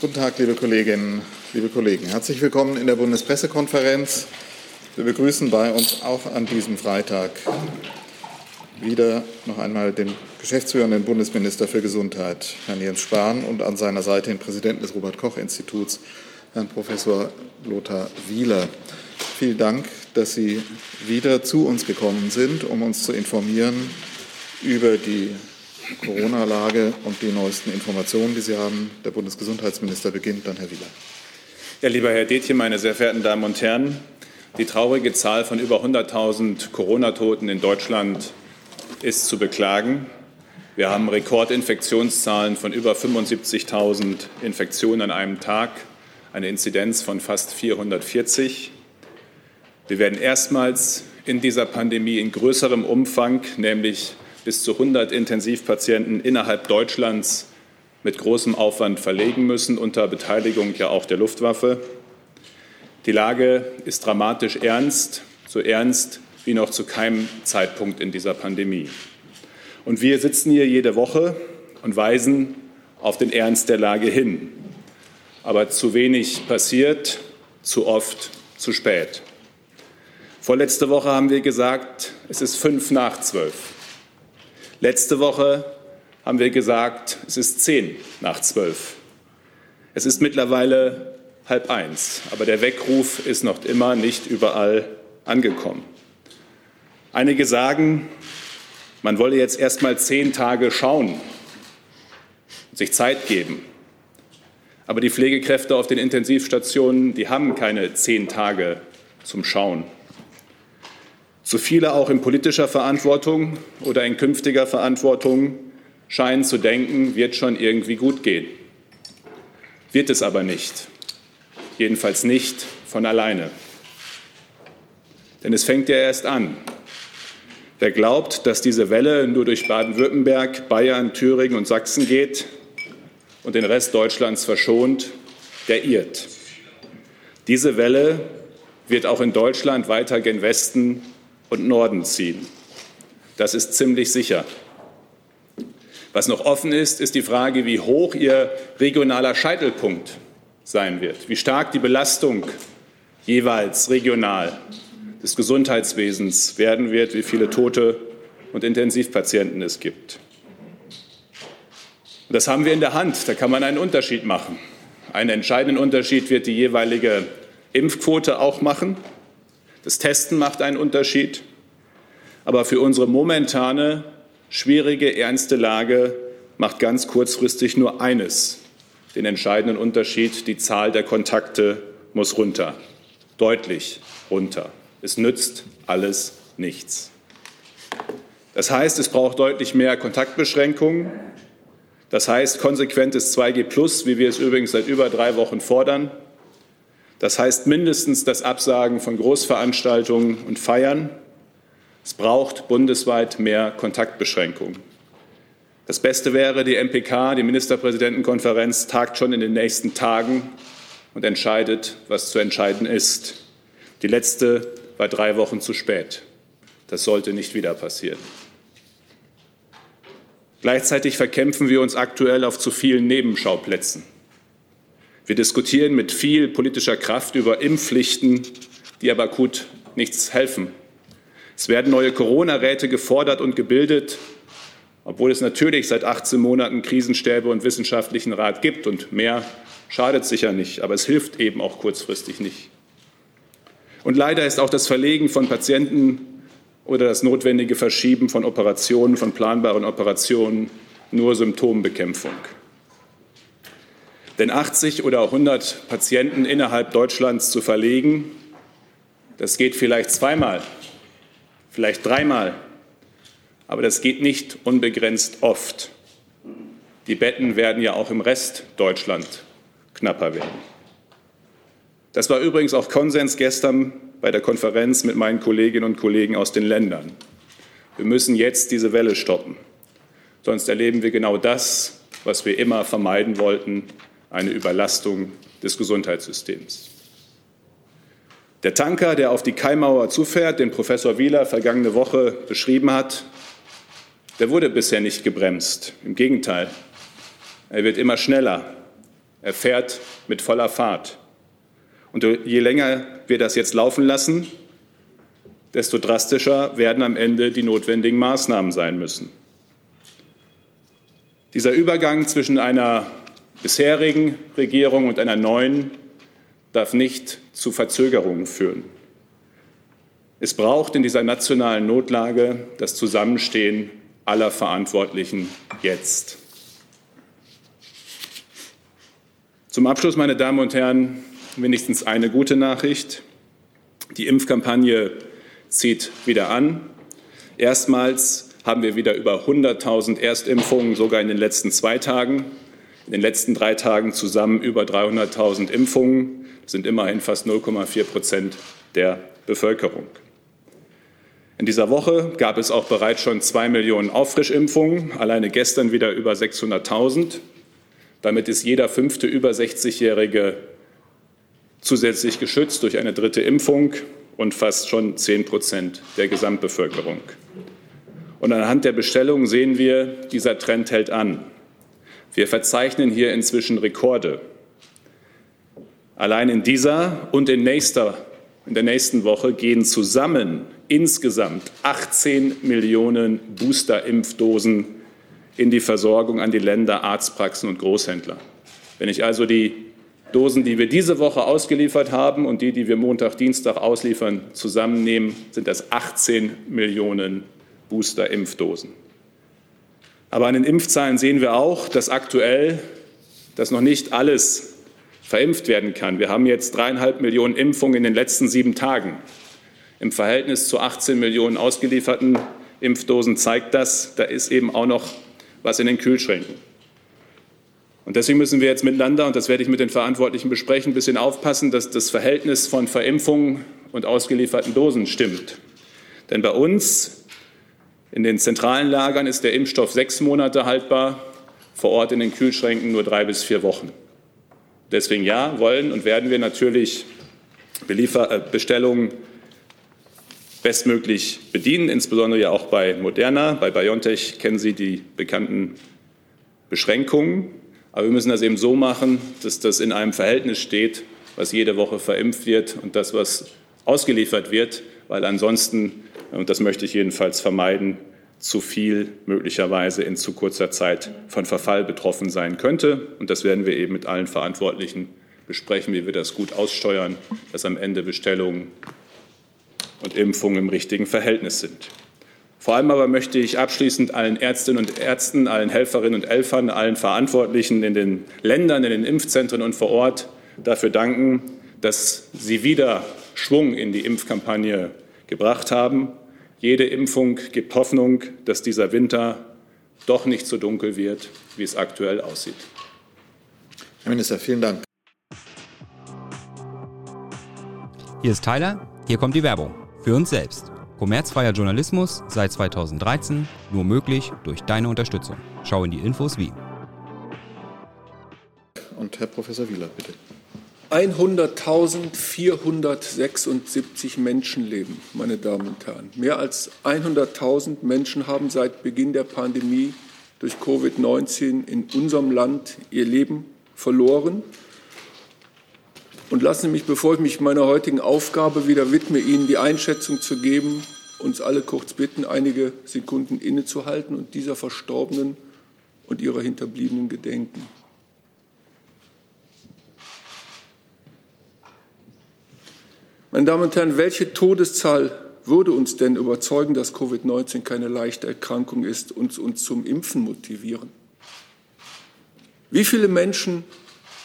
Guten Tag, liebe Kolleginnen, liebe Kollegen. Herzlich willkommen in der Bundespressekonferenz. Wir begrüßen bei uns auch an diesem Freitag wieder noch einmal den geschäftsführenden Bundesminister für Gesundheit, Herrn Jens Spahn, und an seiner Seite den Präsidenten des Robert-Koch-Instituts, Herrn Professor Lothar Wieler. Vielen Dank, dass Sie wieder zu uns gekommen sind, um uns zu informieren über die Corona-Lage und die neuesten Informationen, die Sie haben. Der Bundesgesundheitsminister beginnt, dann Herr Wieler. Ja, lieber Herr Detjen, meine sehr verehrten Damen und Herren, die traurige Zahl von über 100.000 Corona-Toten in Deutschland ist zu beklagen. Wir haben Rekordinfektionszahlen von über 75.000 Infektionen an einem Tag, eine Inzidenz von fast 440. Wir werden erstmals in dieser Pandemie in größerem Umfang, nämlich bis zu 100 Intensivpatienten innerhalb Deutschlands mit großem Aufwand verlegen müssen, unter Beteiligung ja auch der Luftwaffe. Die Lage ist dramatisch ernst, so ernst wie noch zu keinem Zeitpunkt in dieser Pandemie. Und wir sitzen hier jede Woche und weisen auf den Ernst der Lage hin. Aber zu wenig passiert, zu oft, zu spät. Vorletzte Woche haben wir gesagt, es ist fünf nach zwölf. Letzte Woche haben wir gesagt, es ist zehn nach zwölf. Es ist mittlerweile halb eins, aber der Weckruf ist noch immer nicht überall angekommen. Einige sagen, man wolle jetzt erst mal zehn Tage schauen, sich Zeit geben. Aber die Pflegekräfte auf den Intensivstationen, die haben keine zehn Tage zum Schauen. Zu viele auch in politischer Verantwortung oder in künftiger Verantwortung scheinen zu denken, wird schon irgendwie gut gehen. Wird es aber nicht. Jedenfalls nicht von alleine. Denn es fängt ja erst an. Wer glaubt, dass diese Welle nur durch Baden-Württemberg, Bayern, Thüringen und Sachsen geht und den Rest Deutschlands verschont, der irrt. Diese Welle wird auch in Deutschland weiter gen Westen und Norden ziehen. Das ist ziemlich sicher. Was noch offen ist, ist die Frage, wie hoch Ihr regionaler Scheitelpunkt sein wird, wie stark die Belastung jeweils regional des Gesundheitswesens werden wird, wie viele Tote und Intensivpatienten es gibt. das haben wir in der Hand, da kann man einen Unterschied machen. Einen entscheidenden Unterschied wird die jeweilige Impfquote auch machen. Das Testen macht einen Unterschied. Aber für unsere momentane schwierige, ernste Lage macht ganz kurzfristig nur eines den entscheidenden Unterschied. Die Zahl der Kontakte muss runter, deutlich runter. Es nützt alles nichts. Das heißt, es braucht deutlich mehr Kontaktbeschränkungen. Das heißt konsequentes 2G, wie wir es übrigens seit über drei Wochen fordern. Das heißt mindestens das Absagen von Großveranstaltungen und Feiern. Es braucht bundesweit mehr Kontaktbeschränkungen. Das Beste wäre, die MPK, die Ministerpräsidentenkonferenz, tagt schon in den nächsten Tagen und entscheidet, was zu entscheiden ist. Die letzte war drei Wochen zu spät. Das sollte nicht wieder passieren. Gleichzeitig verkämpfen wir uns aktuell auf zu vielen Nebenschauplätzen. Wir diskutieren mit viel politischer Kraft über Impfpflichten, die aber akut nichts helfen. Es werden neue Corona-Räte gefordert und gebildet, obwohl es natürlich seit 18 Monaten Krisenstäbe und wissenschaftlichen Rat gibt. Und mehr schadet sicher nicht, aber es hilft eben auch kurzfristig nicht. Und leider ist auch das Verlegen von Patienten oder das notwendige Verschieben von Operationen, von planbaren Operationen nur Symptombekämpfung. Denn 80 oder 100 Patienten innerhalb Deutschlands zu verlegen, das geht vielleicht zweimal, vielleicht dreimal, aber das geht nicht unbegrenzt oft. Die Betten werden ja auch im Rest Deutschland knapper werden. Das war übrigens auch Konsens gestern bei der Konferenz mit meinen Kolleginnen und Kollegen aus den Ländern. Wir müssen jetzt diese Welle stoppen. Sonst erleben wir genau das, was wir immer vermeiden wollten, eine Überlastung des Gesundheitssystems. Der Tanker, der auf die Kaimauer zufährt, den Professor Wieler vergangene Woche beschrieben hat, der wurde bisher nicht gebremst. Im Gegenteil, er wird immer schneller. Er fährt mit voller Fahrt. Und je länger wir das jetzt laufen lassen, desto drastischer werden am Ende die notwendigen Maßnahmen sein müssen. Dieser Übergang zwischen einer bisherigen Regierung und einer neuen darf nicht zu Verzögerungen führen. Es braucht in dieser nationalen Notlage das Zusammenstehen aller Verantwortlichen jetzt. Zum Abschluss, meine Damen und Herren, wenigstens eine gute Nachricht. Die Impfkampagne zieht wieder an. Erstmals haben wir wieder über 100.000 Erstimpfungen, sogar in den letzten zwei Tagen. In den letzten drei Tagen zusammen über 300.000 Impfungen. Das sind immerhin fast 0,4 Prozent der Bevölkerung. In dieser Woche gab es auch bereits schon zwei Millionen Auffrischimpfungen, alleine gestern wieder über 600.000. Damit ist jeder fünfte über 60-Jährige zusätzlich geschützt durch eine dritte Impfung und fast schon 10 Prozent der Gesamtbevölkerung. Und anhand der Bestellungen sehen wir, dieser Trend hält an. Wir verzeichnen hier inzwischen Rekorde. Allein in dieser und in, nächster, in der nächsten Woche gehen zusammen insgesamt 18 Millionen Booster-Impfdosen in die Versorgung an die Länder, Arztpraxen und Großhändler. Wenn ich also die Dosen, die wir diese Woche ausgeliefert haben und die, die wir Montag, Dienstag ausliefern, zusammennehmen, sind das 18 Millionen Booster-Impfdosen. Aber an den Impfzahlen sehen wir auch, dass aktuell dass noch nicht alles verimpft werden kann. Wir haben jetzt dreieinhalb Millionen Impfungen in den letzten sieben Tagen. Im Verhältnis zu 18 Millionen ausgelieferten Impfdosen zeigt das, da ist eben auch noch was in den Kühlschränken. Und deswegen müssen wir jetzt miteinander, und das werde ich mit den Verantwortlichen besprechen, ein bisschen aufpassen, dass das Verhältnis von Verimpfungen und ausgelieferten Dosen stimmt. Denn bei uns in den zentralen Lagern ist der Impfstoff sechs Monate haltbar, vor Ort in den Kühlschränken nur drei bis vier Wochen. Deswegen ja, wollen und werden wir natürlich äh, Bestellungen bestmöglich bedienen, insbesondere ja auch bei Moderna. Bei BioNTech kennen Sie die bekannten Beschränkungen. Aber wir müssen das eben so machen, dass das in einem Verhältnis steht, was jede Woche verimpft wird und das, was ausgeliefert wird, weil ansonsten, und das möchte ich jedenfalls vermeiden, zu viel möglicherweise in zu kurzer Zeit von Verfall betroffen sein könnte. Und das werden wir eben mit allen Verantwortlichen besprechen, wie wir das gut aussteuern, dass am Ende Bestellungen und Impfungen im richtigen Verhältnis sind. Vor allem aber möchte ich abschließend allen Ärztinnen und Ärzten, allen Helferinnen und Helfern, allen Verantwortlichen in den Ländern, in den Impfzentren und vor Ort dafür danken, dass sie wieder Schwung in die Impfkampagne gebracht haben. Jede Impfung gibt Hoffnung, dass dieser Winter doch nicht so dunkel wird, wie es aktuell aussieht. Herr Minister, vielen Dank. Hier ist Tyler, hier kommt die Werbung. Für uns selbst. Kommerzfreier Journalismus seit 2013 nur möglich durch deine Unterstützung. Schau in die Infos wie. Und Herr Professor Wieler, bitte. 100.476 Menschenleben, meine Damen und Herren. Mehr als 100.000 Menschen haben seit Beginn der Pandemie durch Covid-19 in unserem Land ihr Leben verloren. Und lassen Sie mich, bevor ich mich meiner heutigen Aufgabe wieder widme, Ihnen die Einschätzung zu geben, uns alle kurz bitten, einige Sekunden innezuhalten und dieser Verstorbenen und ihrer Hinterbliebenen gedenken. Meine Damen und Herren, welche Todeszahl würde uns denn überzeugen, dass Covid-19 keine leichte Erkrankung ist und uns zum Impfen motivieren? Wie viele Menschen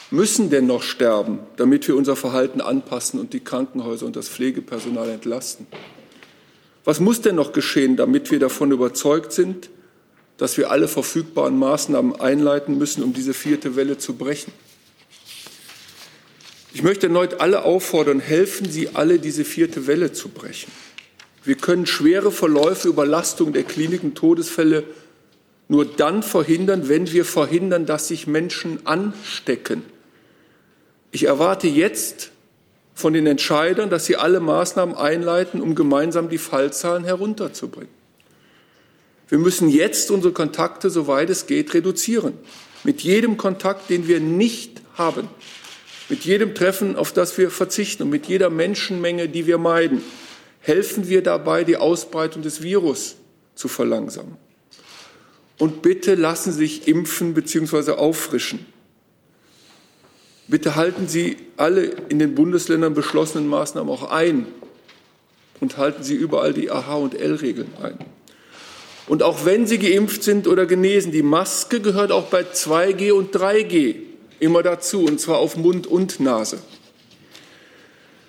müssen denn noch sterben, damit wir unser Verhalten anpassen und die Krankenhäuser und das Pflegepersonal entlasten? Was muss denn noch geschehen, damit wir davon überzeugt sind, dass wir alle verfügbaren Maßnahmen einleiten müssen, um diese vierte Welle zu brechen? Ich möchte erneut alle auffordern, helfen Sie alle, diese vierte Welle zu brechen. Wir können schwere Verläufe, Überlastung der Kliniken, Todesfälle nur dann verhindern, wenn wir verhindern, dass sich Menschen anstecken. Ich erwarte jetzt von den Entscheidern, dass sie alle Maßnahmen einleiten, um gemeinsam die Fallzahlen herunterzubringen. Wir müssen jetzt unsere Kontakte, soweit es geht, reduzieren. Mit jedem Kontakt, den wir nicht haben, mit jedem Treffen, auf das wir verzichten und mit jeder Menschenmenge, die wir meiden, helfen wir dabei, die Ausbreitung des Virus zu verlangsamen. Und bitte lassen Sie sich impfen bzw. auffrischen. Bitte halten Sie alle in den Bundesländern beschlossenen Maßnahmen auch ein und halten Sie überall die AH- und L-Regeln ein. Und auch wenn Sie geimpft sind oder genesen, die Maske gehört auch bei 2G und 3G immer dazu, und zwar auf Mund und Nase.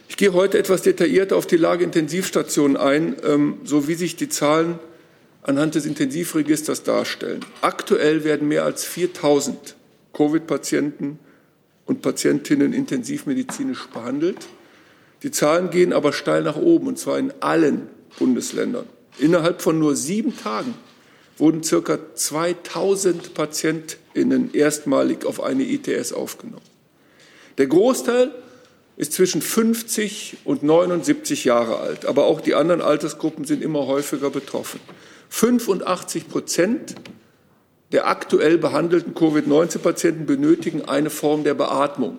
Ich gehe heute etwas detaillierter auf die Lage Intensivstationen ein, ähm, so wie sich die Zahlen anhand des Intensivregisters darstellen. Aktuell werden mehr als 4000 Covid-Patienten und Patientinnen intensivmedizinisch behandelt. Die Zahlen gehen aber steil nach oben, und zwar in allen Bundesländern. Innerhalb von nur sieben Tagen wurden circa 2000 PatientInnen erstmalig auf eine ITS aufgenommen. Der Großteil ist zwischen 50 und 79 Jahre alt. Aber auch die anderen Altersgruppen sind immer häufiger betroffen. 85 Prozent der aktuell behandelten Covid-19-Patienten benötigen eine Form der Beatmung.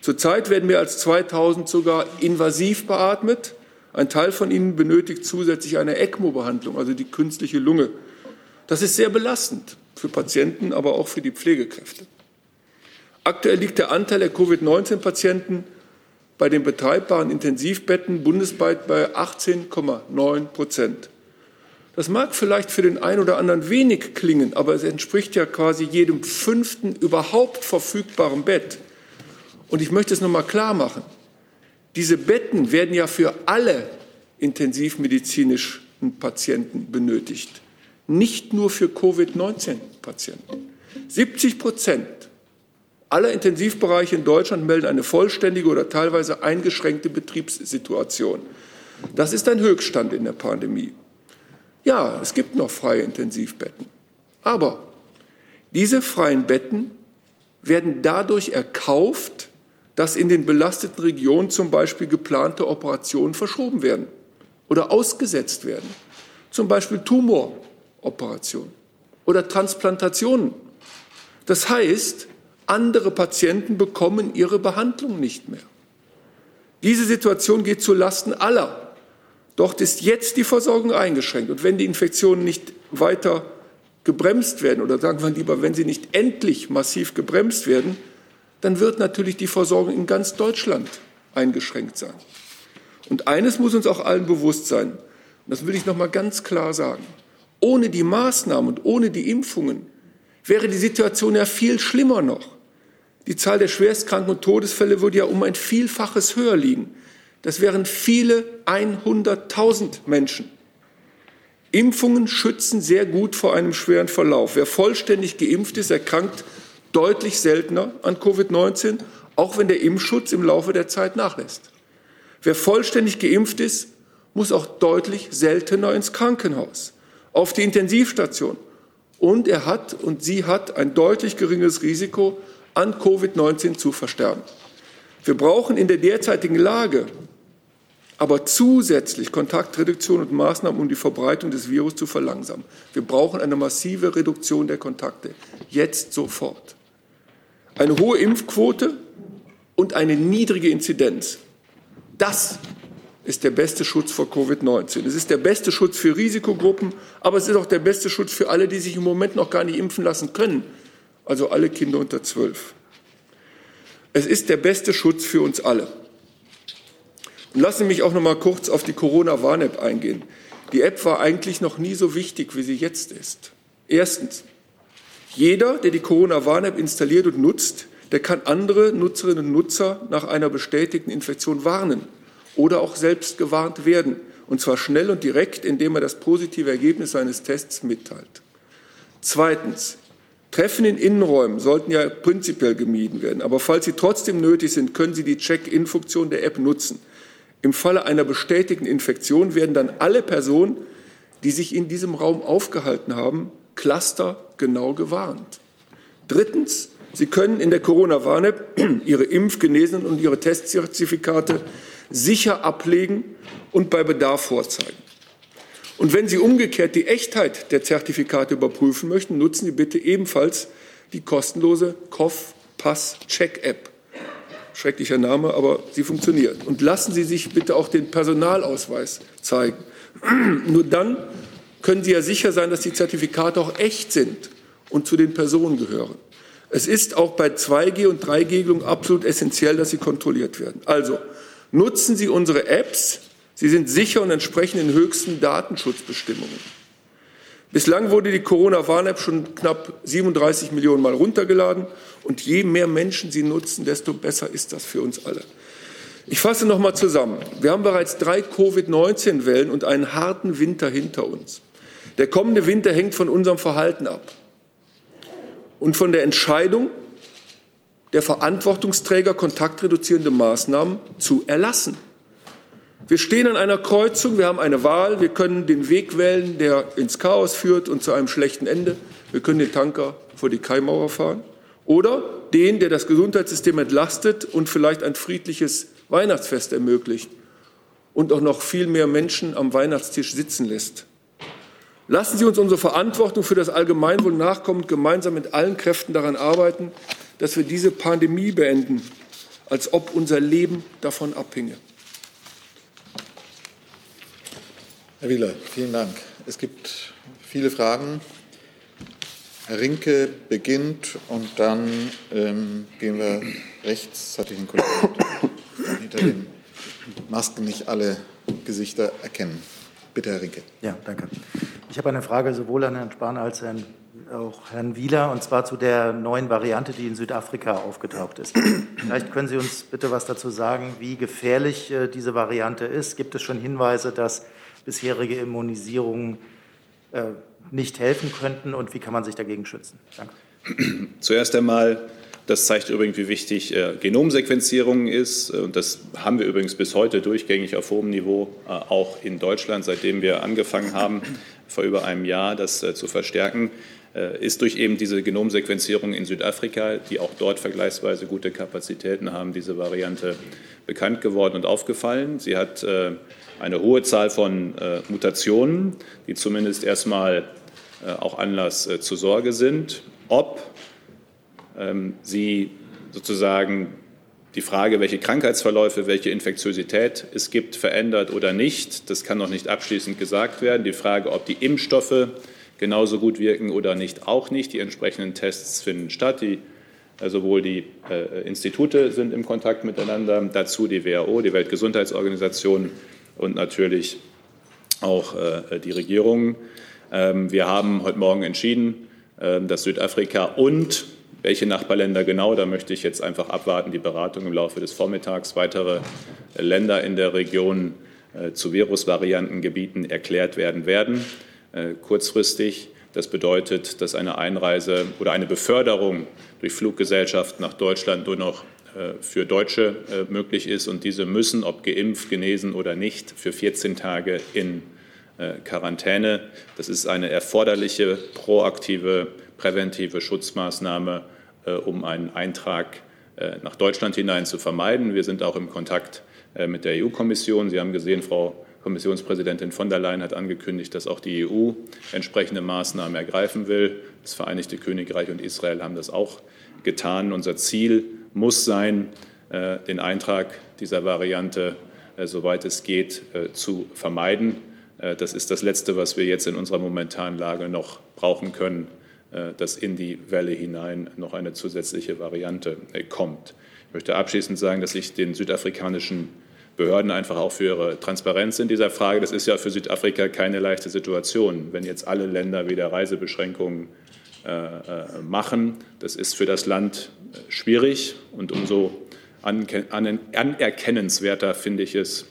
Zurzeit werden mehr als 2000 sogar invasiv beatmet. Ein Teil von ihnen benötigt zusätzlich eine ECMO-Behandlung, also die künstliche Lunge. Das ist sehr belastend für Patienten, aber auch für die Pflegekräfte. Aktuell liegt der Anteil der Covid-19-Patienten bei den betreibbaren Intensivbetten bundesweit bei 18,9 Prozent. Das mag vielleicht für den einen oder anderen wenig klingen, aber es entspricht ja quasi jedem fünften überhaupt verfügbaren Bett. Und ich möchte es noch mal klar machen. Diese Betten werden ja für alle intensivmedizinischen Patienten benötigt, nicht nur für Covid-19-Patienten. 70 Prozent alle Intensivbereiche in Deutschland melden eine vollständige oder teilweise eingeschränkte Betriebssituation. Das ist ein Höchststand in der Pandemie. Ja, es gibt noch freie Intensivbetten. Aber diese freien Betten werden dadurch erkauft, dass in den belasteten Regionen zum Beispiel geplante Operationen verschoben werden oder ausgesetzt werden. Zum Beispiel Tumoroperationen oder Transplantationen. Das heißt, andere Patienten bekommen ihre Behandlung nicht mehr. Diese Situation geht zu Lasten aller. Dort ist jetzt die Versorgung eingeschränkt. Und wenn die Infektionen nicht weiter gebremst werden, oder sagen wir lieber, wenn sie nicht endlich massiv gebremst werden, dann wird natürlich die Versorgung in ganz Deutschland eingeschränkt sein. Und eines muss uns auch allen bewusst sein, und das will ich noch mal ganz klar sagen. Ohne die Maßnahmen und ohne die Impfungen wäre die Situation ja viel schlimmer noch. Die Zahl der Schwerstkranken und Todesfälle würde ja um ein Vielfaches höher liegen. Das wären viele 100.000 Menschen. Impfungen schützen sehr gut vor einem schweren Verlauf. Wer vollständig geimpft ist, erkrankt deutlich seltener an Covid-19, auch wenn der Impfschutz im Laufe der Zeit nachlässt. Wer vollständig geimpft ist, muss auch deutlich seltener ins Krankenhaus, auf die Intensivstation. Und er hat und sie hat ein deutlich geringeres Risiko, an Covid-19 zu versterben. Wir brauchen in der derzeitigen Lage aber zusätzlich Kontaktreduktion und Maßnahmen, um die Verbreitung des Virus zu verlangsamen. Wir brauchen eine massive Reduktion der Kontakte, jetzt sofort. Eine hohe Impfquote und eine niedrige Inzidenz. Das ist der beste Schutz vor Covid-19. Es ist der beste Schutz für Risikogruppen, aber es ist auch der beste Schutz für alle, die sich im Moment noch gar nicht impfen lassen können also alle Kinder unter zwölf. Es ist der beste Schutz für uns alle. Und lassen Sie mich auch noch mal kurz auf die Corona-Warn-App eingehen. Die App war eigentlich noch nie so wichtig, wie sie jetzt ist. Erstens, jeder, der die Corona-Warn-App installiert und nutzt, der kann andere Nutzerinnen und Nutzer nach einer bestätigten Infektion warnen oder auch selbst gewarnt werden. Und zwar schnell und direkt, indem er das positive Ergebnis seines Tests mitteilt. Zweitens, Treffen in Innenräumen sollten ja prinzipiell gemieden werden. Aber falls sie trotzdem nötig sind, können Sie die Check-in-Funktion der App nutzen. Im Falle einer bestätigten Infektion werden dann alle Personen, die sich in diesem Raum aufgehalten haben, clustergenau gewarnt. Drittens, Sie können in der Corona-Warn-App Ihre Impf-, Genesen- und Ihre Testzertifikate sicher ablegen und bei Bedarf vorzeigen. Und wenn Sie umgekehrt die Echtheit der Zertifikate überprüfen möchten, nutzen Sie bitte ebenfalls die kostenlose COF Pass-Check-App. Schrecklicher Name, aber sie funktioniert. Und lassen Sie sich bitte auch den Personalausweis zeigen. Nur dann können Sie ja sicher sein, dass die Zertifikate auch echt sind und zu den Personen gehören. Es ist auch bei 2G- und 3G-Regelungen absolut essentiell, dass sie kontrolliert werden. Also nutzen Sie unsere Apps. Sie sind sicher und entsprechen den höchsten Datenschutzbestimmungen. Bislang wurde die Corona-Warn-App schon knapp 37 Millionen Mal runtergeladen. Und je mehr Menschen sie nutzen, desto besser ist das für uns alle. Ich fasse noch mal zusammen. Wir haben bereits drei Covid-19-Wellen und einen harten Winter hinter uns. Der kommende Winter hängt von unserem Verhalten ab und von der Entscheidung der Verantwortungsträger, kontaktreduzierende Maßnahmen zu erlassen. Wir stehen an einer Kreuzung, wir haben eine Wahl, wir können den Weg wählen, der ins Chaos führt und zu einem schlechten Ende. Wir können den Tanker vor die Kaimauer fahren oder den, der das Gesundheitssystem entlastet und vielleicht ein friedliches Weihnachtsfest ermöglicht und auch noch viel mehr Menschen am Weihnachtstisch sitzen lässt. Lassen Sie uns unsere Verantwortung für das Allgemeinwohl nachkommen und gemeinsam mit allen Kräften daran arbeiten, dass wir diese Pandemie beenden, als ob unser Leben davon abhinge. Herr Wieler, vielen Dank. Es gibt viele Fragen. Herr Rinke beginnt und dann ähm, gehen wir rechts, das hatte ich den Kollegen hinter den Masken nicht alle Gesichter erkennen. Bitte, Herr Rinke. Ja, danke. Ich habe eine Frage sowohl an Herrn Spahn als an auch Herrn Wieler, und zwar zu der neuen Variante, die in Südafrika aufgetaucht ist. Vielleicht können Sie uns bitte was dazu sagen, wie gefährlich äh, diese Variante ist. Gibt es schon Hinweise, dass bisherige Immunisierungen äh, nicht helfen könnten und wie kann man sich dagegen schützen? Danke. Zuerst einmal das zeigt übrigens, wie wichtig äh, Genomsequenzierung ist. Und das haben wir übrigens bis heute durchgängig auf hohem Niveau, auch in Deutschland, seitdem wir angefangen haben, vor über einem Jahr das zu verstärken, ist durch eben diese Genomsequenzierung in Südafrika, die auch dort vergleichsweise gute Kapazitäten haben, diese Variante bekannt geworden und aufgefallen. Sie hat äh, eine hohe Zahl von äh, Mutationen, die zumindest erstmal auch Anlass zur Sorge sind. Ob ähm, sie sozusagen die Frage, welche Krankheitsverläufe, welche Infektiosität es gibt, verändert oder nicht, das kann noch nicht abschließend gesagt werden. Die Frage, ob die Impfstoffe genauso gut wirken oder nicht, auch nicht. Die entsprechenden Tests finden statt. Die, äh, sowohl die äh, Institute sind im Kontakt miteinander, dazu die WHO, die Weltgesundheitsorganisation und natürlich auch äh, die Regierungen. Ähm, wir haben heute Morgen entschieden, äh, dass Südafrika und welche Nachbarländer genau, da möchte ich jetzt einfach abwarten, die Beratung im Laufe des Vormittags. Weitere Länder in der Region äh, zu Virusvariantengebieten erklärt werden werden, kurzfristig. Das bedeutet, dass eine Einreise oder eine Beförderung durch Fluggesellschaften nach Deutschland nur noch äh, für Deutsche möglich ist. Und diese müssen, ob geimpft, genesen oder nicht, für 14 Tage in Quarantäne. Das ist eine erforderliche, proaktive präventive Schutzmaßnahme, äh, um einen Eintrag äh, nach Deutschland hinein zu vermeiden. Wir sind auch im Kontakt äh, mit der EU-Kommission. Sie haben gesehen, Frau Kommissionspräsidentin von der Leyen hat angekündigt, dass auch die EU entsprechende Maßnahmen ergreifen will. Das Vereinigte Königreich und Israel haben das auch getan. Unser Ziel muss sein, den Eintrag dieser Variante, soweit es geht, zu vermeiden. Das ist das Letzte, was wir jetzt in unserer momentanen Lage noch brauchen können, äh, dass in die Welle hinein noch eine zusätzliche Variante äh, kommt. Ich möchte abschließend sagen, dass ich den südafrikanischen Behörden einfach auch für ihre Transparenz in dieser Frage, das ist ja für Südafrika keine leichte Situation, wenn jetzt alle Länder wieder Reisebeschränkungen äh, machen. Das ist für das Land schwierig und umso anerkennenswerter finde ich es,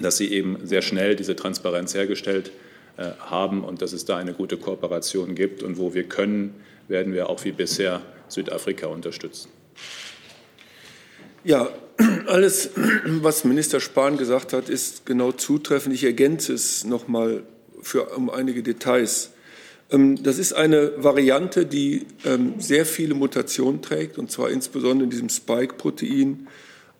dass sie eben sehr schnell diese Transparenz hergestellt äh, haben und dass es da eine gute Kooperation gibt. Und wo wir können, werden wir auch wie bisher Südafrika unterstützen. Ja, alles, was Minister Spahn gesagt hat, ist genau zutreffend. Ich ergänze es noch mal für, um einige Details. Ähm, das ist eine Variante, die ähm, sehr viele Mutationen trägt, und zwar insbesondere in diesem Spike-Protein,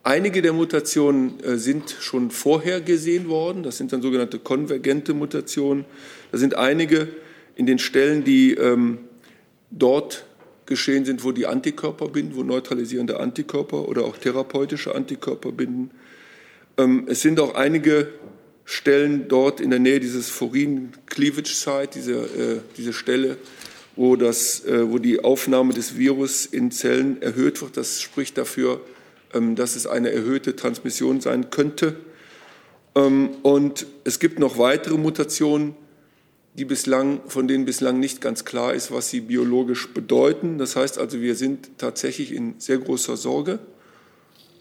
Einige der Mutationen äh, sind schon vorher gesehen worden. Das sind dann sogenannte konvergente Mutationen. Da sind einige in den Stellen, die ähm, dort geschehen sind, wo die Antikörper binden, wo neutralisierende Antikörper oder auch therapeutische Antikörper binden. Ähm, es sind auch einige Stellen dort in der Nähe dieses Forin-Cleavage-Site, diese, äh, diese Stelle, wo, das, äh, wo die Aufnahme des Virus in Zellen erhöht wird. Das spricht dafür, ähm, dass es eine erhöhte Transmission sein könnte. Ähm, und es gibt noch weitere Mutationen, die bislang, von denen bislang nicht ganz klar ist, was sie biologisch bedeuten. Das heißt also, wir sind tatsächlich in sehr großer Sorge.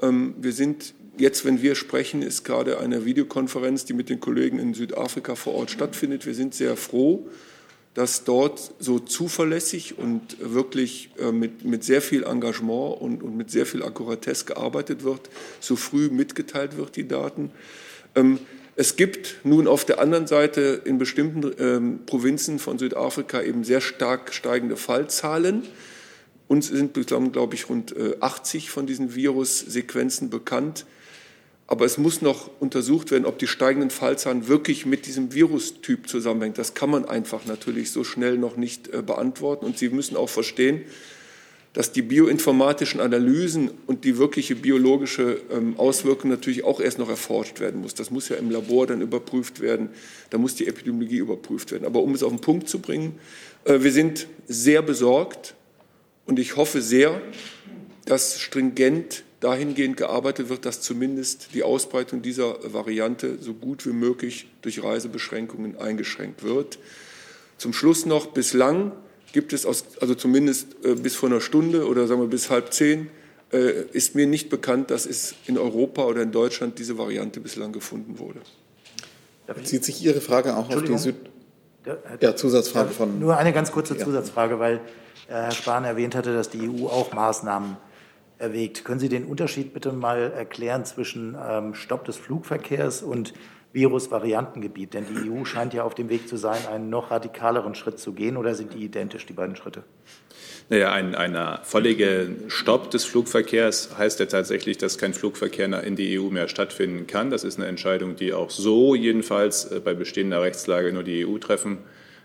Ähm, wir sind jetzt, wenn wir sprechen, ist gerade eine Videokonferenz, die mit den Kollegen in Südafrika vor Ort stattfindet. Wir sind sehr froh, dass dort so zuverlässig und wirklich äh, mit, mit sehr viel Engagement und, und mit sehr viel Akkuratesse gearbeitet wird, so früh mitgeteilt wird, die Daten. Es gibt nun auf der anderen Seite in bestimmten ähm, Provinzen von Südafrika eben sehr stark steigende Fallzahlen. Uns sind bislang, glaube ich, rund äh, 80 von diesen Virussequenzen bekannt. Aber es muss noch untersucht werden, ob die steigenden Fallzahlen wirklich mit diesem Virustyp zusammenhängen. Das kann man einfach natürlich so schnell noch nicht äh, beantworten. Und Sie müssen auch verstehen, dass die bioinformatischen Analysen und die wirkliche biologische ähm, Auswirkung natürlich auch erst noch erforscht werden muss. Das muss ja im Labor dann überprüft werden, da muss die Epidemiologie überprüft werden. Aber um es auf den Punkt zu bringen, äh, wir sind sehr besorgt und ich hoffe sehr, dass stringent dahingehend gearbeitet wird, dass zumindest die Ausbreitung dieser Variante so gut wie möglich durch Reisebeschränkungen eingeschränkt wird. Zum Schluss noch, bislang gibt es, aus, also zumindest äh, bis vor einer Stunde oder sagen wir bis halb zehn, äh, ist mir nicht bekannt, dass es in Europa oder in Deutschland diese Variante bislang gefunden wurde. Bezieht sich Ihre Frage auch auf die Süd... Ja, Zusatzfrage von... Nur eine ganz kurze Zusatzfrage, weil äh, Herr Spahn erwähnt hatte, dass die EU auch Maßnahmen erwägt. Können Sie den Unterschied bitte mal erklären zwischen ähm, Stopp des Flugverkehrs und Virusvariantengebiet? Denn die EU scheint ja auf dem Weg zu sein, einen noch radikaleren Schritt zu gehen. Oder sind die identisch, die beiden Schritte? Naja, ein, ein völliger Stopp des Flugverkehrs heißt ja tatsächlich, dass kein Verkehr in die EU mehr stattfinden kann. Das ist eine Entscheidung, die auch so jedenfalls äh, bei bestehender Rechtslage nur die EU treffen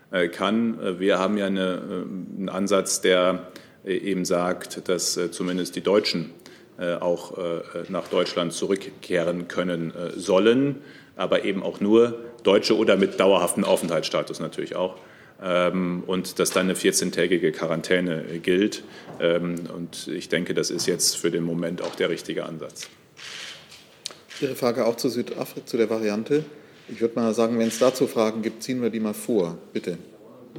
äh, kann. Äh, wir haben ja eine, einen Ansatz, der eben sagt, dass zumindest die Deutschen auch nach Deutschland zurückkehren können sollen aber eben auch nur Deutsche oder mit dauerhaftem Aufenthaltsstatus natürlich auch. Ähm, und dass dann eine 14-tägige Quarantäne gilt. Ähm, und ich denke, das ist jetzt für den Moment auch der richtige Ansatz. Ihre Frage auch zu Südafrika, zu der Variante. Ich würde mal sagen, wenn es dazu Fragen gibt, ziehen wir die mal vor. Bitte.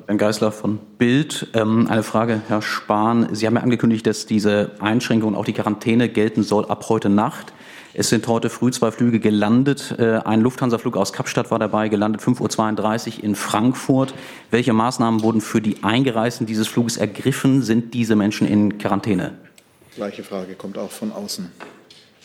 Herr Geisler von Bild. Ähm, eine Frage, Herr Spahn. Sie haben ja angekündigt, dass diese Einschränkung, auch die Quarantäne gelten soll ab heute Nacht. Es sind heute früh zwei Flüge gelandet. Äh, ein Lufthansa-Flug aus Kapstadt war dabei, gelandet 5.32 Uhr in Frankfurt. Welche Maßnahmen wurden für die Eingereisten dieses Fluges ergriffen? Sind diese Menschen in Quarantäne? Gleiche Frage kommt auch von außen.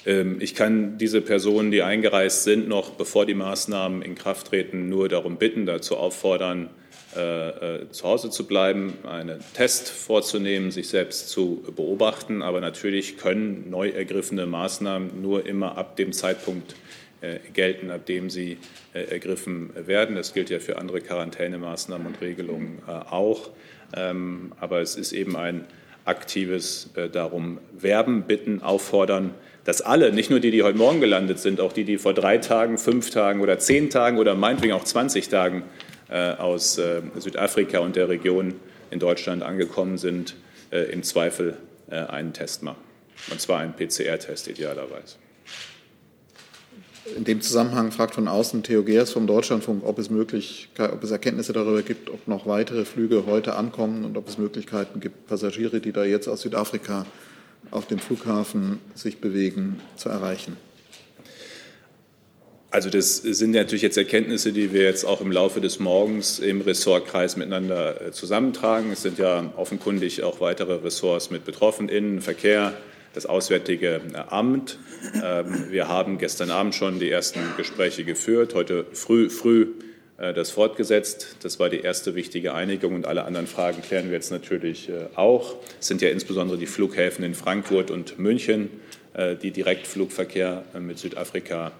Ähm, ich kann diese Personen, die eingereist sind, noch bevor die Maßnahmen in Kraft treten, nur darum bitten, dazu auffordern, zu Hause zu bleiben, einen Test vorzunehmen, sich selbst zu beobachten. Aber natürlich können neu ergriffene Maßnahmen nur immer ab dem Zeitpunkt äh, gelten, ab dem sie ergriffen werden. Das gilt ja für andere Quarantänemaßnahmen und Regelungen auch. Ähm, aber es ist eben ein aktives darum werben, bitten, auffordern, dass alle, nicht nur die, die heute Morgen gelandet sind, auch die, die vor drei Tagen, fünf Tagen oder zehn Tagen oder meinetwegen auch 20 Tagen äh, aus äh, Südafrika und der Region in Deutschland angekommen sind, äh, im Zweifel einen Test machen. Und zwar einen PCR-Test idealerweise. In dem Zusammenhang fragt von außen Theo Geers vom Deutschlandfunk, ob es, möglich, ob es Erkenntnisse darüber gibt, ob noch weitere Flüge heute ankommen und ob es Möglichkeiten gibt, Passagiere, die da jetzt aus Südafrika auf dem Flughafen sich bewegen, zu erreichen. Also das sind natürlich jetzt Erkenntnisse, die wir jetzt auch im Laufe des Morgens im Ressortkreis miteinander äh, zusammentragen. Es sind ja offenkundig auch weitere Ressorts mit betroffen, Innen, Verkehr, das Auswärtige äh, Amt. Ähm, wir haben gestern Abend schon die ersten Gespräche geführt, heute früh, früh äh, das fortgesetzt. Das war die erste wichtige Einigung und alle anderen Fragen klären wir jetzt natürlich auch. Es sind ja insbesondere die Flughäfen in Frankfurt und München, die Direktflugverkehr mit Südafrika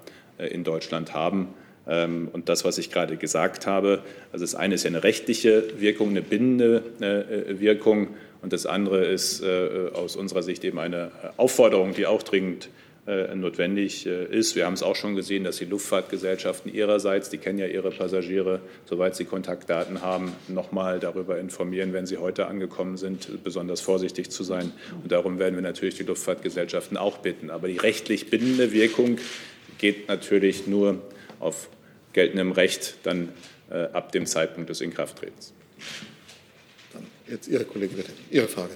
in Deutschland haben. Ähm, und das, was ich gerade gesagt habe, also das eine ist ja eine rechtliche Wirkung, eine bindende äh, Wirkung und das andere ist äh, aus unserer Sicht eben eine Aufforderung, die auch dringend äh, notwendig ist. Wir haben es auch schon gesehen, dass die Luftfahrtgesellschaften ihrerseits, die kennen ja ihre Passagiere, soweit sie Kontaktdaten haben, nochmal darüber informieren, wenn sie heute angekommen sind, besonders vorsichtig zu sein. Und darum werden wir natürlich die Luftfahrtgesellschaften auch bitten. Aber die rechtlich bindende Wirkung geht natürlich nur auf geltendem Recht dann äh, ab dem Zeitpunkt des Inkrafttretens. Dann jetzt Ihre Kollegin, bitte. Ihre Frage.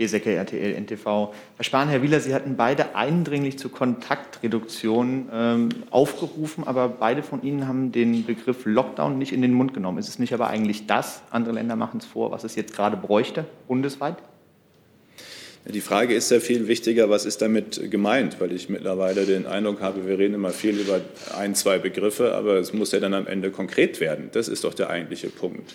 Besecke, RTL, NTV. Herr Spahn, Herr Wieler, Sie hatten beide eindringlich zur Kontaktreduktion ähm, aufgerufen, aber beide von Ihnen haben den Begriff Lockdown nicht in den Mund genommen. Ist es nicht aber eigentlich das, andere Länder machen es vor, was es jetzt gerade bräuchte, bundesweit? Die Frage ist ja viel wichtiger, was ist damit gemeint, weil ich mittlerweile den Eindruck habe, wir reden immer viel über ein, zwei Begriffe, aber es muss ja dann am Ende konkret werden. Das ist doch der eigentliche Punkt.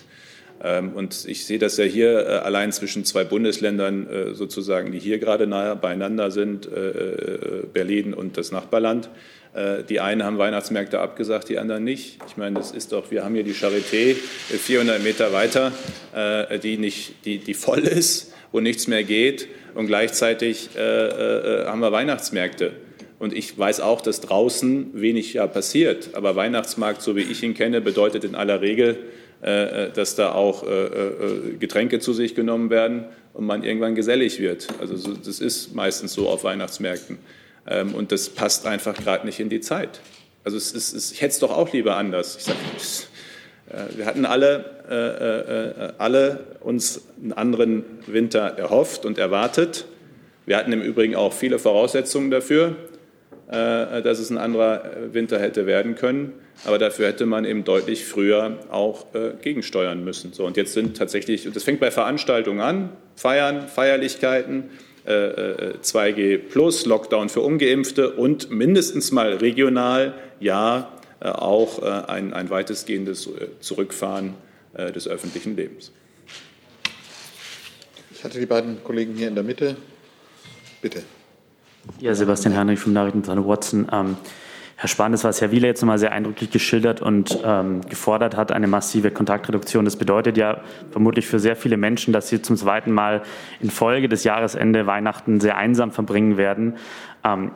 Ähm, und ich sehe das ja hier äh, allein zwischen zwei Bundesländern äh, sozusagen, die hier gerade nahe beieinander sind, äh, Berlin und das Nachbarland. Die einen haben Weihnachtsmärkte abgesagt, die anderen nicht. Ich meine, das ist doch, wir haben hier die Charité 400 Meter weiter, die, nicht, die, die voll ist, wo nichts mehr geht. Und gleichzeitig haben wir Weihnachtsmärkte. Und ich weiß auch, dass draußen wenig ja passiert. Aber Weihnachtsmarkt, so wie ich ihn kenne, bedeutet in aller Regel, äh, äh, dass da auch äh, Getränke zu sich genommen werden und man irgendwann gesellig wird. Also das ist meistens so auf Weihnachtsmärkten. Ähm, und das passt einfach gerade nicht in die Zeit. Also es ist, ich hätte es doch auch lieber anders. Ich sag, wir hatten alle, alle uns einen anderen Winter erhofft und erwartet. Wir hatten im Übrigen auch viele Voraussetzungen dafür, dass es ein anderer Winter hätte werden können. Aber dafür hätte man eben deutlich früher auch äh, gegensteuern müssen. So, und jetzt sind tatsächlich, das fängt bei Veranstaltungen an, Feiern, Feierlichkeiten, äh, 2G äh, plus, Lockdown für Ungeimpfte und mindestens mal regional, ja, äh, auch äh, ein, ein weitestgehendes äh, Zurückfahren des öffentlichen Lebens. Ich hatte die beiden Kollegen hier in der Mitte. Bitte. Ja, Sebastian Heinrich vom Nachrichtenzeitung Watson. Ähm, Herr Spahn, das, was Herr Wieler jetzt nochmal sehr eindrücklich geschildert und ähm, gefordert hat, eine massive Kontaktreduktion. Das bedeutet ja vermutlich für sehr viele Menschen, dass sie zum zweiten Mal in Folge des Jahresende Weihnachten sehr einsam verbringen werden. Ähm,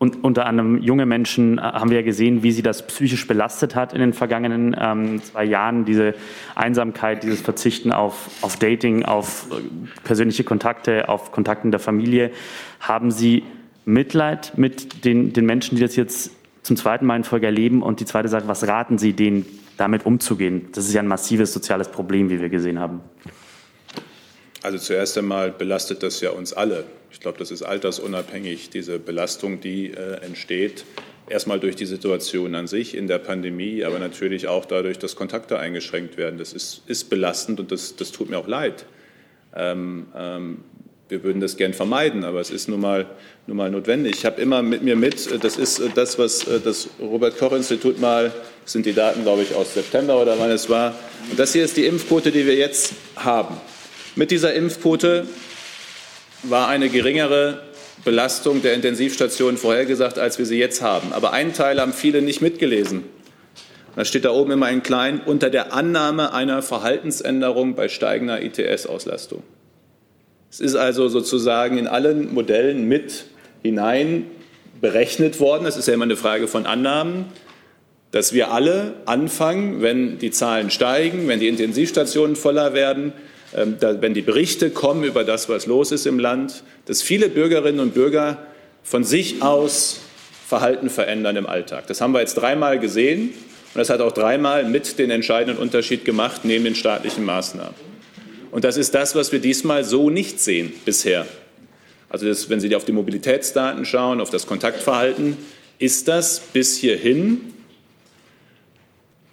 und unter anderem junge Menschen äh, haben wir ja gesehen, wie sie das psychisch belastet hat in den vergangenen ähm, zwei Jahren. Diese Einsamkeit, dieses Verzichten auf, auf Dating, auf äh, persönliche Kontakte, auf Kontakten der Familie. Haben Sie Mitleid mit den, den Menschen, die das jetzt zum zweiten Mal in Folge erleben? Und die zweite Sache, was raten Sie denen, damit umzugehen? Das ist ja ein massives soziales Problem, wie wir gesehen haben. Also zuerst einmal belastet das ja uns alle. Ich glaube, das ist altersunabhängig, diese Belastung, die äh, entsteht. Erstmal durch die Situation an sich in der Pandemie, aber natürlich auch dadurch, dass Kontakte eingeschränkt werden. Das ist, ist belastend und das, das tut mir auch leid. Ähm, ähm, wir würden das gern vermeiden, aber es ist nun mal, nun mal notwendig. Ich habe immer mit mir mit, das ist das, was das Robert-Koch-Institut mal, sind die Daten, glaube ich, aus September oder wann es war. Und das hier ist die Impfquote, die wir jetzt haben. Mit dieser Impfquote war eine geringere Belastung der Intensivstationen vorhergesagt, als wir sie jetzt haben. Aber einen Teil haben viele nicht mitgelesen. Da steht da oben immer in klein, unter der Annahme einer Verhaltensänderung bei steigender ITS-Auslastung. Es ist also sozusagen in allen Modellen mit hinein berechnet worden. Es ist ja immer eine Frage von Annahmen, dass wir alle anfangen, wenn die Zahlen steigen, wenn die Intensivstationen voller werden, wenn die Berichte kommen über das, was los ist im Land, dass viele Bürgerinnen und Bürger von sich aus Verhalten verändern im Alltag. Das haben wir jetzt dreimal gesehen und das hat auch dreimal mit den entscheidenden Unterschied gemacht neben den staatlichen Maßnahmen. Und das ist das, was wir diesmal so nicht sehen bisher. Also das, wenn Sie auf die Mobilitätsdaten schauen, auf das Kontaktverhalten, ist das bis hierhin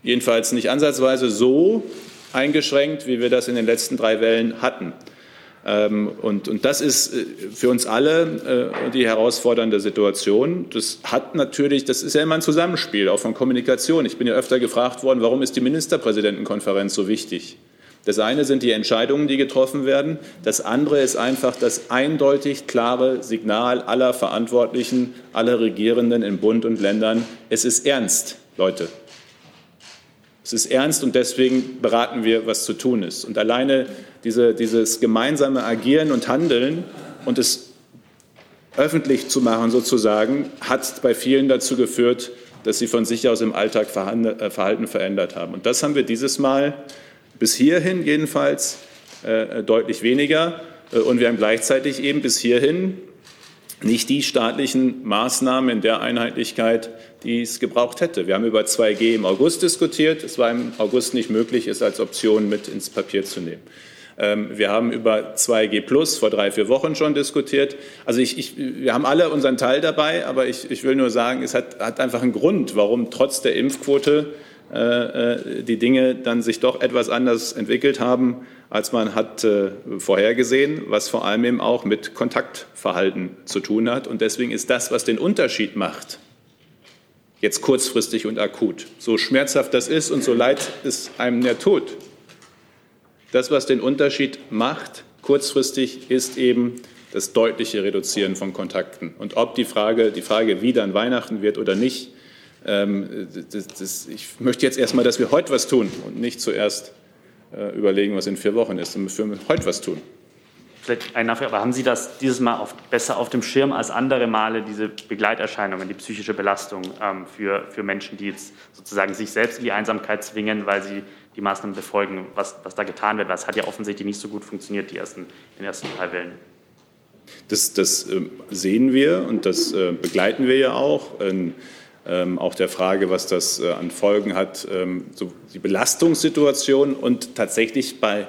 jedenfalls nicht ansatzweise so eingeschränkt, wie wir das in den letzten drei Wellen hatten. Ähm, und, und das ist äh, für uns alle äh, die herausfordernde Situation. Das hat natürlich, das ist ja immer ein Zusammenspiel, auch von Kommunikation. Ich bin ja öfter gefragt worden, warum ist die Ministerpräsidentenkonferenz so wichtig? Das eine sind die Entscheidungen, die getroffen werden. Das andere ist einfach das eindeutig klare Signal aller Verantwortlichen, aller Regierenden in Bund und Ländern. Es ist ernst. Leute. Es ist ernst und deswegen beraten wir, was zu tun ist. Und alleine diese, dieses gemeinsame Agieren und Handeln und es öffentlich zu machen, sozusagen, hat bei vielen dazu geführt, dass sie von sich aus im Alltag äh, Verhalten verändert haben. Und das haben wir dieses Mal bis hierhin jedenfalls äh, deutlich weniger. Äh, und wir haben gleichzeitig eben bis hierhin nicht die staatlichen Maßnahmen in der Einheitlichkeit, die es gebraucht hätte. Wir haben über 2G im August diskutiert. Es war im August nicht möglich, es als Option mit ins Papier zu nehmen. Ähm, wir haben über 2G Plus vor drei, vier Wochen schon diskutiert. Also ich, ich, wir haben alle unseren Teil dabei, aber ich, ich will nur sagen, es hat, hat, einfach einen Grund, warum trotz der Impfquote äh, äh, die Dinge dann sich doch etwas anders entwickelt haben, als man hat äh, vorhergesehen, was vor allem eben auch mit Kontaktverhalten zu tun hat. Und deswegen ist das, was den Unterschied macht, jetzt kurzfristig und akut, so schmerzhaft das ist und so leid es einem ja tut, das, was den Unterschied macht, kurzfristig, ist eben das deutliche Reduzieren von Kontakten. Und ob die Frage, die Frage, wie dann Weihnachten wird oder nicht, ähm, das, das, ich möchte jetzt erstmal, dass wir heute was tun und nicht zuerst überlegen, was in vier Wochen ist. Und wir heute was tun. Vielleicht eine Nachfrage, aber haben Sie das dieses Mal auf, besser auf dem Schirm als andere Male, diese Begleiterscheinungen, die psychische Belastung ähm, für, für Menschen, die jetzt sozusagen sich selbst in die Einsamkeit zwingen, weil sie die Maßnahmen befolgen, was, was da getan wird. Das hat ja offensichtlich nicht so gut funktioniert, die ersten, in den ersten drei Wellen. Das, das äh, sehen wir und das äh, begleiten wir ja auch. In, ähm, auch der Frage, was das äh, an Folgen hat, ähm, so die Belastungssituation und tatsächlich bei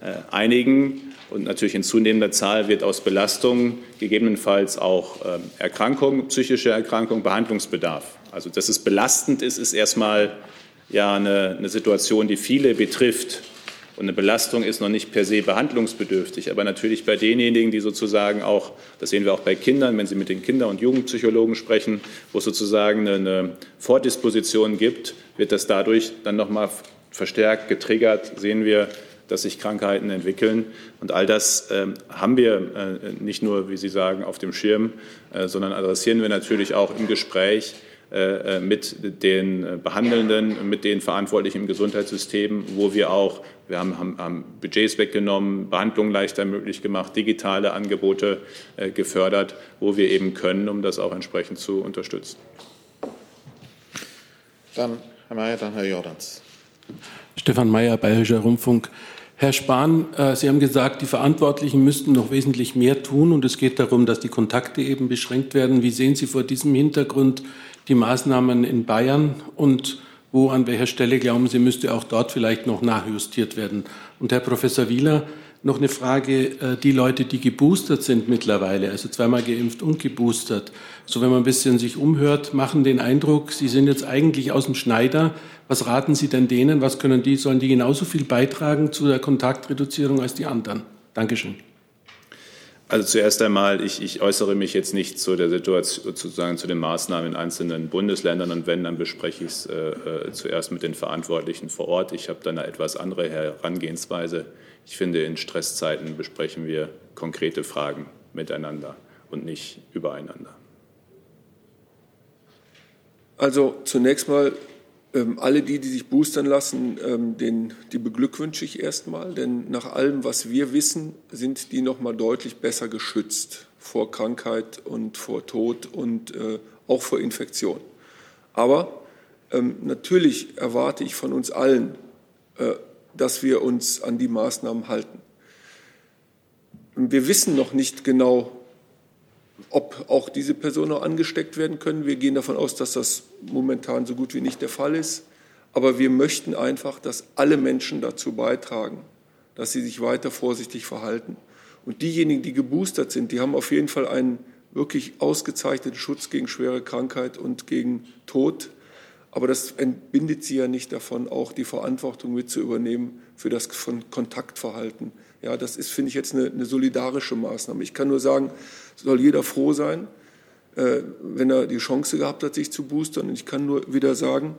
äh, einigen und natürlich in zunehmender Zahl wird aus Belastung gegebenenfalls auch ähm, Erkrankung, psychische Erkrankung, Behandlungsbedarf. Also dass es belastend ist, ist erstmal ja eine, eine Situation, die viele betrifft. Und eine Belastung ist noch nicht per se behandlungsbedürftig, aber natürlich bei denjenigen, die sozusagen auch, das sehen wir auch bei Kindern, wenn Sie mit den Kinder- und Jugendpsychologen sprechen, wo es sozusagen eine Vordisposition gibt, wird das dadurch dann nochmal verstärkt, getriggert, sehen wir, dass sich Krankheiten entwickeln. Und all das äh, haben wir äh, nicht nur, wie Sie sagen, auf dem Schirm, äh, sondern adressieren wir natürlich auch im Gespräch äh, mit den Behandelnden, mit den Verantwortlichen im Gesundheitssystem, wo wir auch, wir haben, haben, haben Budgets weggenommen, Behandlungen leichter möglich gemacht, digitale Angebote äh, gefördert, wo wir eben können, um das auch entsprechend zu unterstützen. Dann Herr Mayer, dann Herr Jordans. Stefan Mayer, Bayerischer Rundfunk. Herr Spahn, äh, Sie haben gesagt, die Verantwortlichen müssten noch wesentlich mehr tun und es geht darum, dass die Kontakte eben beschränkt werden. Wie sehen Sie vor diesem Hintergrund die Maßnahmen in Bayern und wo, an welcher Stelle glauben Sie, müsste auch dort vielleicht noch nachjustiert werden? Und Herr Professor Wieler, noch eine Frage, äh, die Leute, die geboostert sind mittlerweile, also zweimal geimpft und geboostert, so wenn man ein bisschen sich umhört, machen den Eindruck, sie sind jetzt eigentlich aus dem Schneider. Was raten Sie denn denen? Was können die, sollen die genauso viel beitragen zu der Kontaktreduzierung als die anderen? Dankeschön. Also zuerst einmal, ich, ich, äußere mich jetzt nicht zu der Situation, sozusagen zu den Maßnahmen in einzelnen Bundesländern und wenn, dann bespreche ich es äh, äh, zuerst mit den Verantwortlichen vor Ort. Ich habe da eine etwas andere Herangehensweise. Ich finde, in Stresszeiten besprechen wir konkrete Fragen miteinander und nicht übereinander. Also zunächst mal ähm, alle die, die sich boostern lassen, ähm, den, die beglückwünsche ich erstmal, denn nach allem, was wir wissen, sind die noch mal deutlich besser geschützt vor Krankheit und vor Tod und äh, auch vor Infektion. Aber ähm, natürlich erwarte ich von uns allen, äh, dass wir uns an die Maßnahmen halten. Wir wissen noch nicht genau, ob auch diese Personen noch angesteckt werden können. Wir gehen davon aus, dass das momentan so gut wie nicht der Fall ist. Aber wir möchten einfach, dass alle Menschen dazu beitragen, dass sie sich weiter vorsichtig verhalten. Und diejenigen, die geboostert sind, die haben auf jeden Fall einen wirklich ausgezeichneten Schutz gegen schwere Krankheit und gegen Tod. Aber das entbindet sie ja nicht davon, auch die Verantwortung mit zu übernehmen für das Kontaktverhalten. Ja, das ist, finde ich, jetzt eine, eine solidarische Maßnahme. Ich kann nur sagen, soll jeder froh sein, äh, wenn er die Chance gehabt hat, sich zu boostern. Und ich kann nur wieder sagen,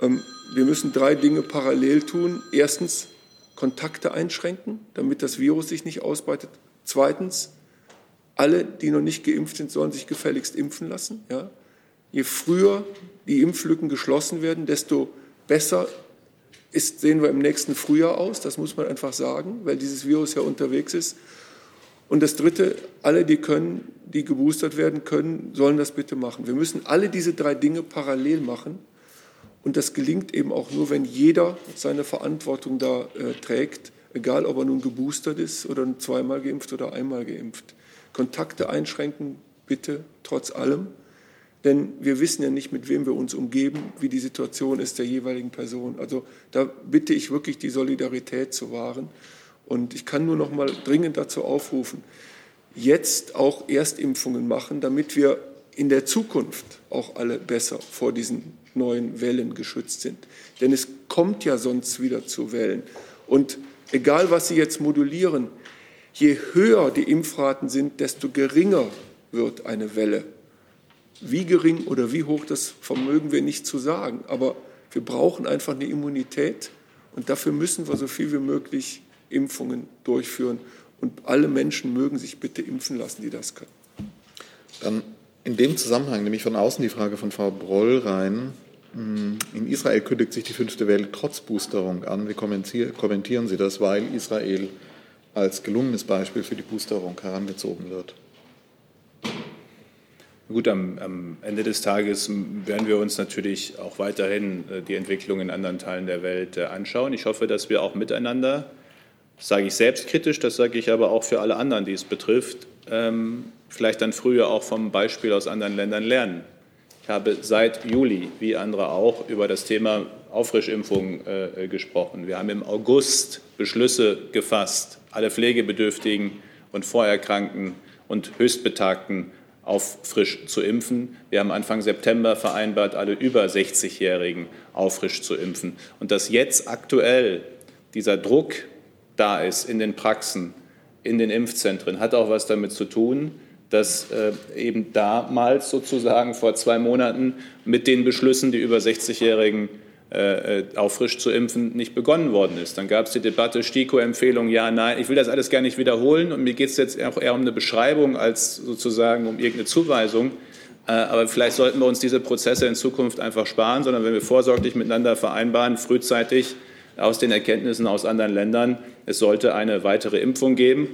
ähm, wir müssen drei Dinge parallel tun. Erstens, Kontakte einschränken, damit das Virus sich nicht ausbreitet. Zweitens, alle, die noch nicht geimpft sind, sollen sich gefälligst impfen lassen. Ja? Je früher die Impflücken geschlossen werden, desto besser ist, sehen wir im nächsten Frühjahr aus. Das muss man einfach sagen, weil dieses Virus ja unterwegs ist. Und das Dritte, alle, die können, die geboostert werden können, sollen das bitte machen. Wir müssen alle diese drei Dinge parallel machen. Und das gelingt eben auch nur, wenn jeder seine Verantwortung da äh, trägt, egal ob er nun geboostert ist oder zweimal geimpft oder einmal geimpft. Kontakte einschränken, bitte, trotz allem. Denn wir wissen ja nicht, mit wem wir uns umgeben, wie die Situation ist der jeweiligen Person. Also da bitte ich wirklich, die Solidarität zu wahren. Und ich kann nur noch mal dringend dazu aufrufen, jetzt auch Erstimpfungen machen, damit wir in der Zukunft auch alle besser vor diesen neuen Wellen geschützt sind. Denn es kommt ja sonst wieder zu Wellen. Und egal, was Sie jetzt modulieren, je höher die Impfraten sind, desto geringer wird eine Welle. Wie gering oder wie hoch, das vermögen wir nicht zu sagen. Aber wir brauchen einfach eine Immunität und dafür müssen wir so viel wie möglich Impfungen durchführen. Und alle Menschen mögen sich bitte impfen lassen, die das können. Dann in dem Zusammenhang nämlich von außen die Frage von Frau Broll rein. Hm, in Israel kündigt sich die fünfte Welle trotz Boosterung an. Wie kommentieren Sie das, weil Israel als gelungenes Beispiel für die Boosterung herangezogen wird? Gut, am, am, Ende des Tages werden wir uns natürlich auch weiterhin äh, die Entwicklung in anderen Teilen der Welt äh, anschauen. Ich hoffe, dass wir auch miteinander, das sage ich selbstkritisch, das sage ich aber auch für alle anderen, die es betrifft, ähm, vielleicht dann früher auch vom Beispiel aus anderen Ländern lernen. Ich habe seit Juli, wie andere auch, über das Thema Auffrischimpfung äh, gesprochen. Wir haben im August Beschlüsse gefasst, alle Pflegebedürftigen und Vorerkrankten und Höchstbetagten auffrisch zu impfen. Wir haben Anfang September vereinbart, alle über 60-Jährigen auffrisch zu impfen. Und dass jetzt aktuell dieser Druck da ist in den Praxen, in den Impfzentren, hat auch was damit zu tun, dass äh, eben damals sozusagen vor zwei Monaten mit den Beschlüssen, die über 60-Jährigen äh, äh, auffrisch zu impfen, nicht begonnen worden ist. Dann gab es die Debatte STIKO-Empfehlung, ja, nein. Ich will das alles gar nicht wiederholen und mir geht es jetzt auch eher um eine Beschreibung als sozusagen um irgendeine Zuweisung. Äh, aber vielleicht sollten wir uns diese Prozesse in Zukunft einfach sparen, sondern wenn wir vorsorglich miteinander vereinbaren, frühzeitig aus den Erkenntnissen aus anderen Ländern, es sollte eine weitere Impfung geben,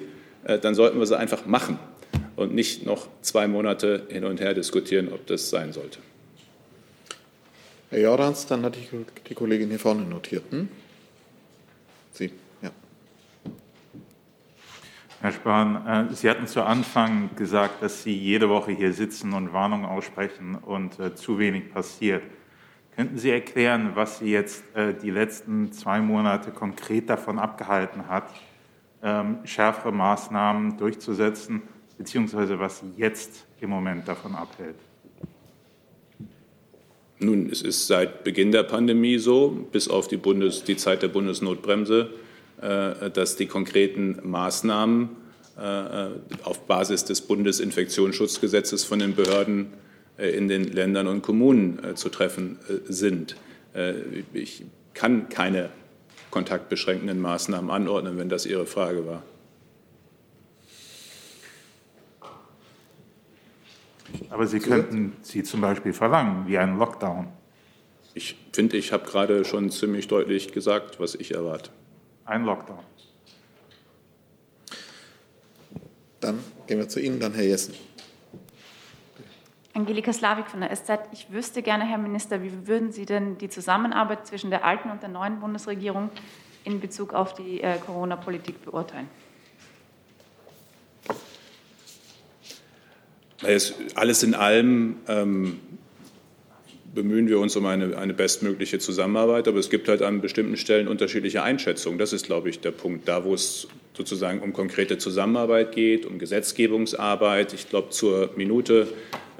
dann sollten wir sie einfach machen und nicht noch zwei Monate hin und her diskutieren, ob das sein sollte. Herr Jordans, dann hatte ich die Kollegin hier vorne notiert. Hm? Sie, ja. Herr Spahn, äh, Sie hatten zu Anfang gesagt, dass Sie jede Woche hier sitzen und Warnungen aussprechen und äh, zu wenig passiert. Könnten Sie erklären, was Sie jetzt äh, die letzten zwei Monate konkret davon abgehalten hat, ähm, schärfere Maßnahmen durchzusetzen, beziehungsweise was Sie jetzt im Moment davon abhält? Nun, es ist seit Beginn der Pandemie so, bis auf die, Bundes-, die Zeit der Bundesnotbremse, äh, dass die konkreten Maßnahmen äh, auf Basis des Bundesinfektionsschutzgesetzes von den Behörden äh, in den Ländern und Kommunen zu treffen sind. Ich kann keine kontaktbeschränkenden Maßnahmen anordnen, wenn das Ihre Frage war. Aber Sie könnten sie zum Beispiel verlangen, wie einen Lockdown. Ich finde, ich habe gerade schon ziemlich deutlich gesagt, was ich erwarte. Ein Lockdown. Dann gehen wir zu Ihnen, dann Herr Jessen. Angelika Slavik von der SZ. Ich wüsste gerne, Herr Minister, wie würden Sie denn die Zusammenarbeit zwischen der alten und der neuen Bundesregierung in Bezug auf die äh, Corona-Politik beurteilen? Alles in allem ähm, bemühen wir uns um eine, eine bestmögliche Zusammenarbeit, aber es gibt halt an bestimmten Stellen unterschiedliche Einschätzungen. Das ist, glaube ich, der Punkt. Da, wo es sozusagen um konkrete Zusammenarbeit geht, um Gesetzgebungsarbeit, ich glaube, zur Minute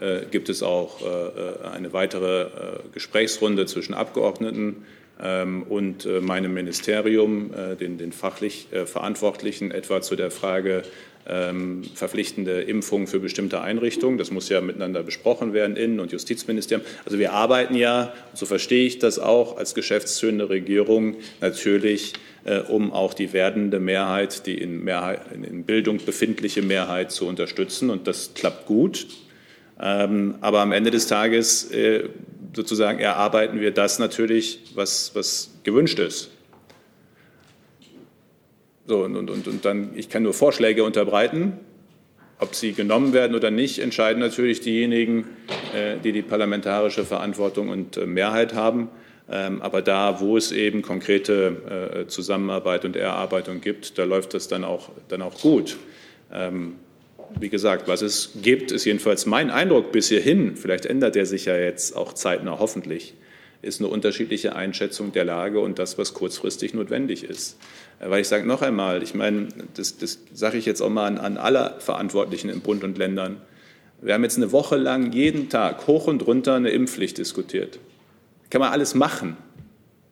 äh, gibt es auch äh, eine weitere äh, Gesprächsrunde zwischen Abgeordneten ähm, und äh, meinem Ministerium, äh, den, den fachlich äh, Verantwortlichen, etwa zu der Frage, verpflichtende Impfungen für bestimmte Einrichtungen. Das muss ja miteinander besprochen werden, Innen- und Justizministerium. Also wir arbeiten ja, so verstehe ich das auch, als geschäftsführende Regierung natürlich, äh, um auch die werdende Mehrheit, die in, Mehrheit, in Bildung befindliche Mehrheit zu unterstützen. Und das klappt gut. Ähm, aber am Ende des Tages äh, sozusagen erarbeiten wir das natürlich, was, was gewünscht ist. So, und, und, und dann, ich kann nur Vorschläge unterbreiten. Ob sie genommen werden oder nicht, entscheiden natürlich diejenigen, äh, die die parlamentarische Verantwortung und äh, Mehrheit haben. Ähm, aber da, wo es eben konkrete äh, Zusammenarbeit und Erarbeitung gibt, da läuft das dann auch, dann auch gut. Ähm, wie gesagt, was es gibt, ist jedenfalls mein Eindruck bis hierhin, vielleicht ändert er sich ja jetzt auch zeitnah hoffentlich, ist eine unterschiedliche Einschätzung der Lage und das, was kurzfristig notwendig ist. Weil ich sage noch einmal, ich meine, das, das sage ich jetzt auch mal an, an alle Verantwortlichen im Bund und Ländern. Wir haben jetzt eine Woche lang jeden Tag hoch und runter eine Impfpflicht diskutiert. Kann man alles machen.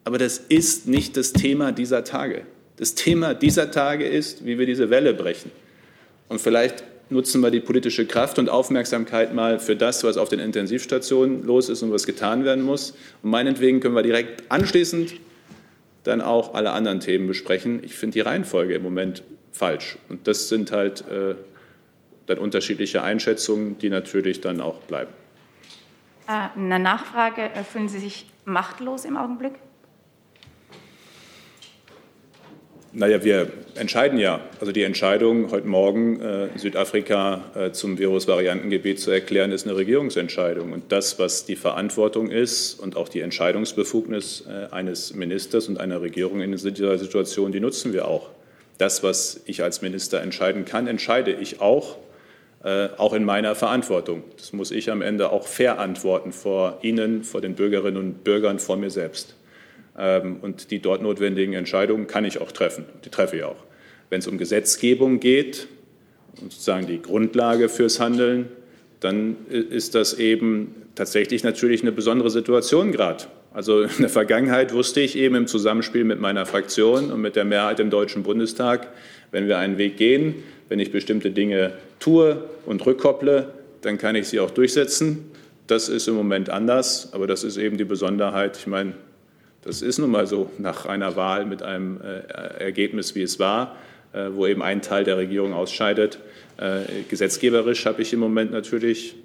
Aber das ist nicht das Thema dieser Tage. Das Thema dieser Tage ist, wie wir diese Welle brechen. Und vielleicht nutzen wir die politische Kraft und Aufmerksamkeit mal für das, was auf den Intensivstationen los ist und was getan werden muss. Und meinetwegen können wir direkt anschließend dann auch alle anderen Themen besprechen. Ich finde die Reihenfolge im Moment falsch. Und das sind halt äh, dann unterschiedliche Einschätzungen, die natürlich dann auch bleiben. Äh, eine Nachfrage. Äh, fühlen Sie sich machtlos im Augenblick? Naja, wir entscheiden ja. Also die Entscheidung, heute Morgen äh, Südafrika äh, zum Virusvariantengebiet zu erklären, ist eine Regierungsentscheidung. Und das, was die Verantwortung ist und auch die Entscheidungsbefugnis äh, eines Ministers und einer Regierung in dieser Situation, die nutzen wir auch. Das, was ich als Minister entscheiden kann, entscheide ich auch äh, auch in meiner Verantwortung. Das muss ich am Ende auch verantworten vor Ihnen, vor den Bürgerinnen und Bürgern, vor mir selbst. Ähm, und die dort notwendigen Entscheidungen kann ich auch treffen. Die treffe ich auch. Wenn es um Gesetzgebung geht, sozusagen die Grundlage fürs Handeln, dann ist das eben tatsächlich natürlich eine besondere Situation gerade. Also in der Vergangenheit wusste ich eben im Zusammenspiel mit meiner Fraktion und mit der Mehrheit im Deutschen Bundestag, wenn wir einen Weg gehen, wenn ich bestimmte Dinge tue und rückkopple, dann kann ich sie auch durchsetzen. Das ist im Moment anders, aber das ist eben die Besonderheit. Ich meine, das ist nun mal so nach einer Wahl mit einem äh, Ergebnis, wie es war, äh, wo eben ein Teil der Regierung ausscheidet. Äh, gesetzgeberisch habe ich im Moment natürlich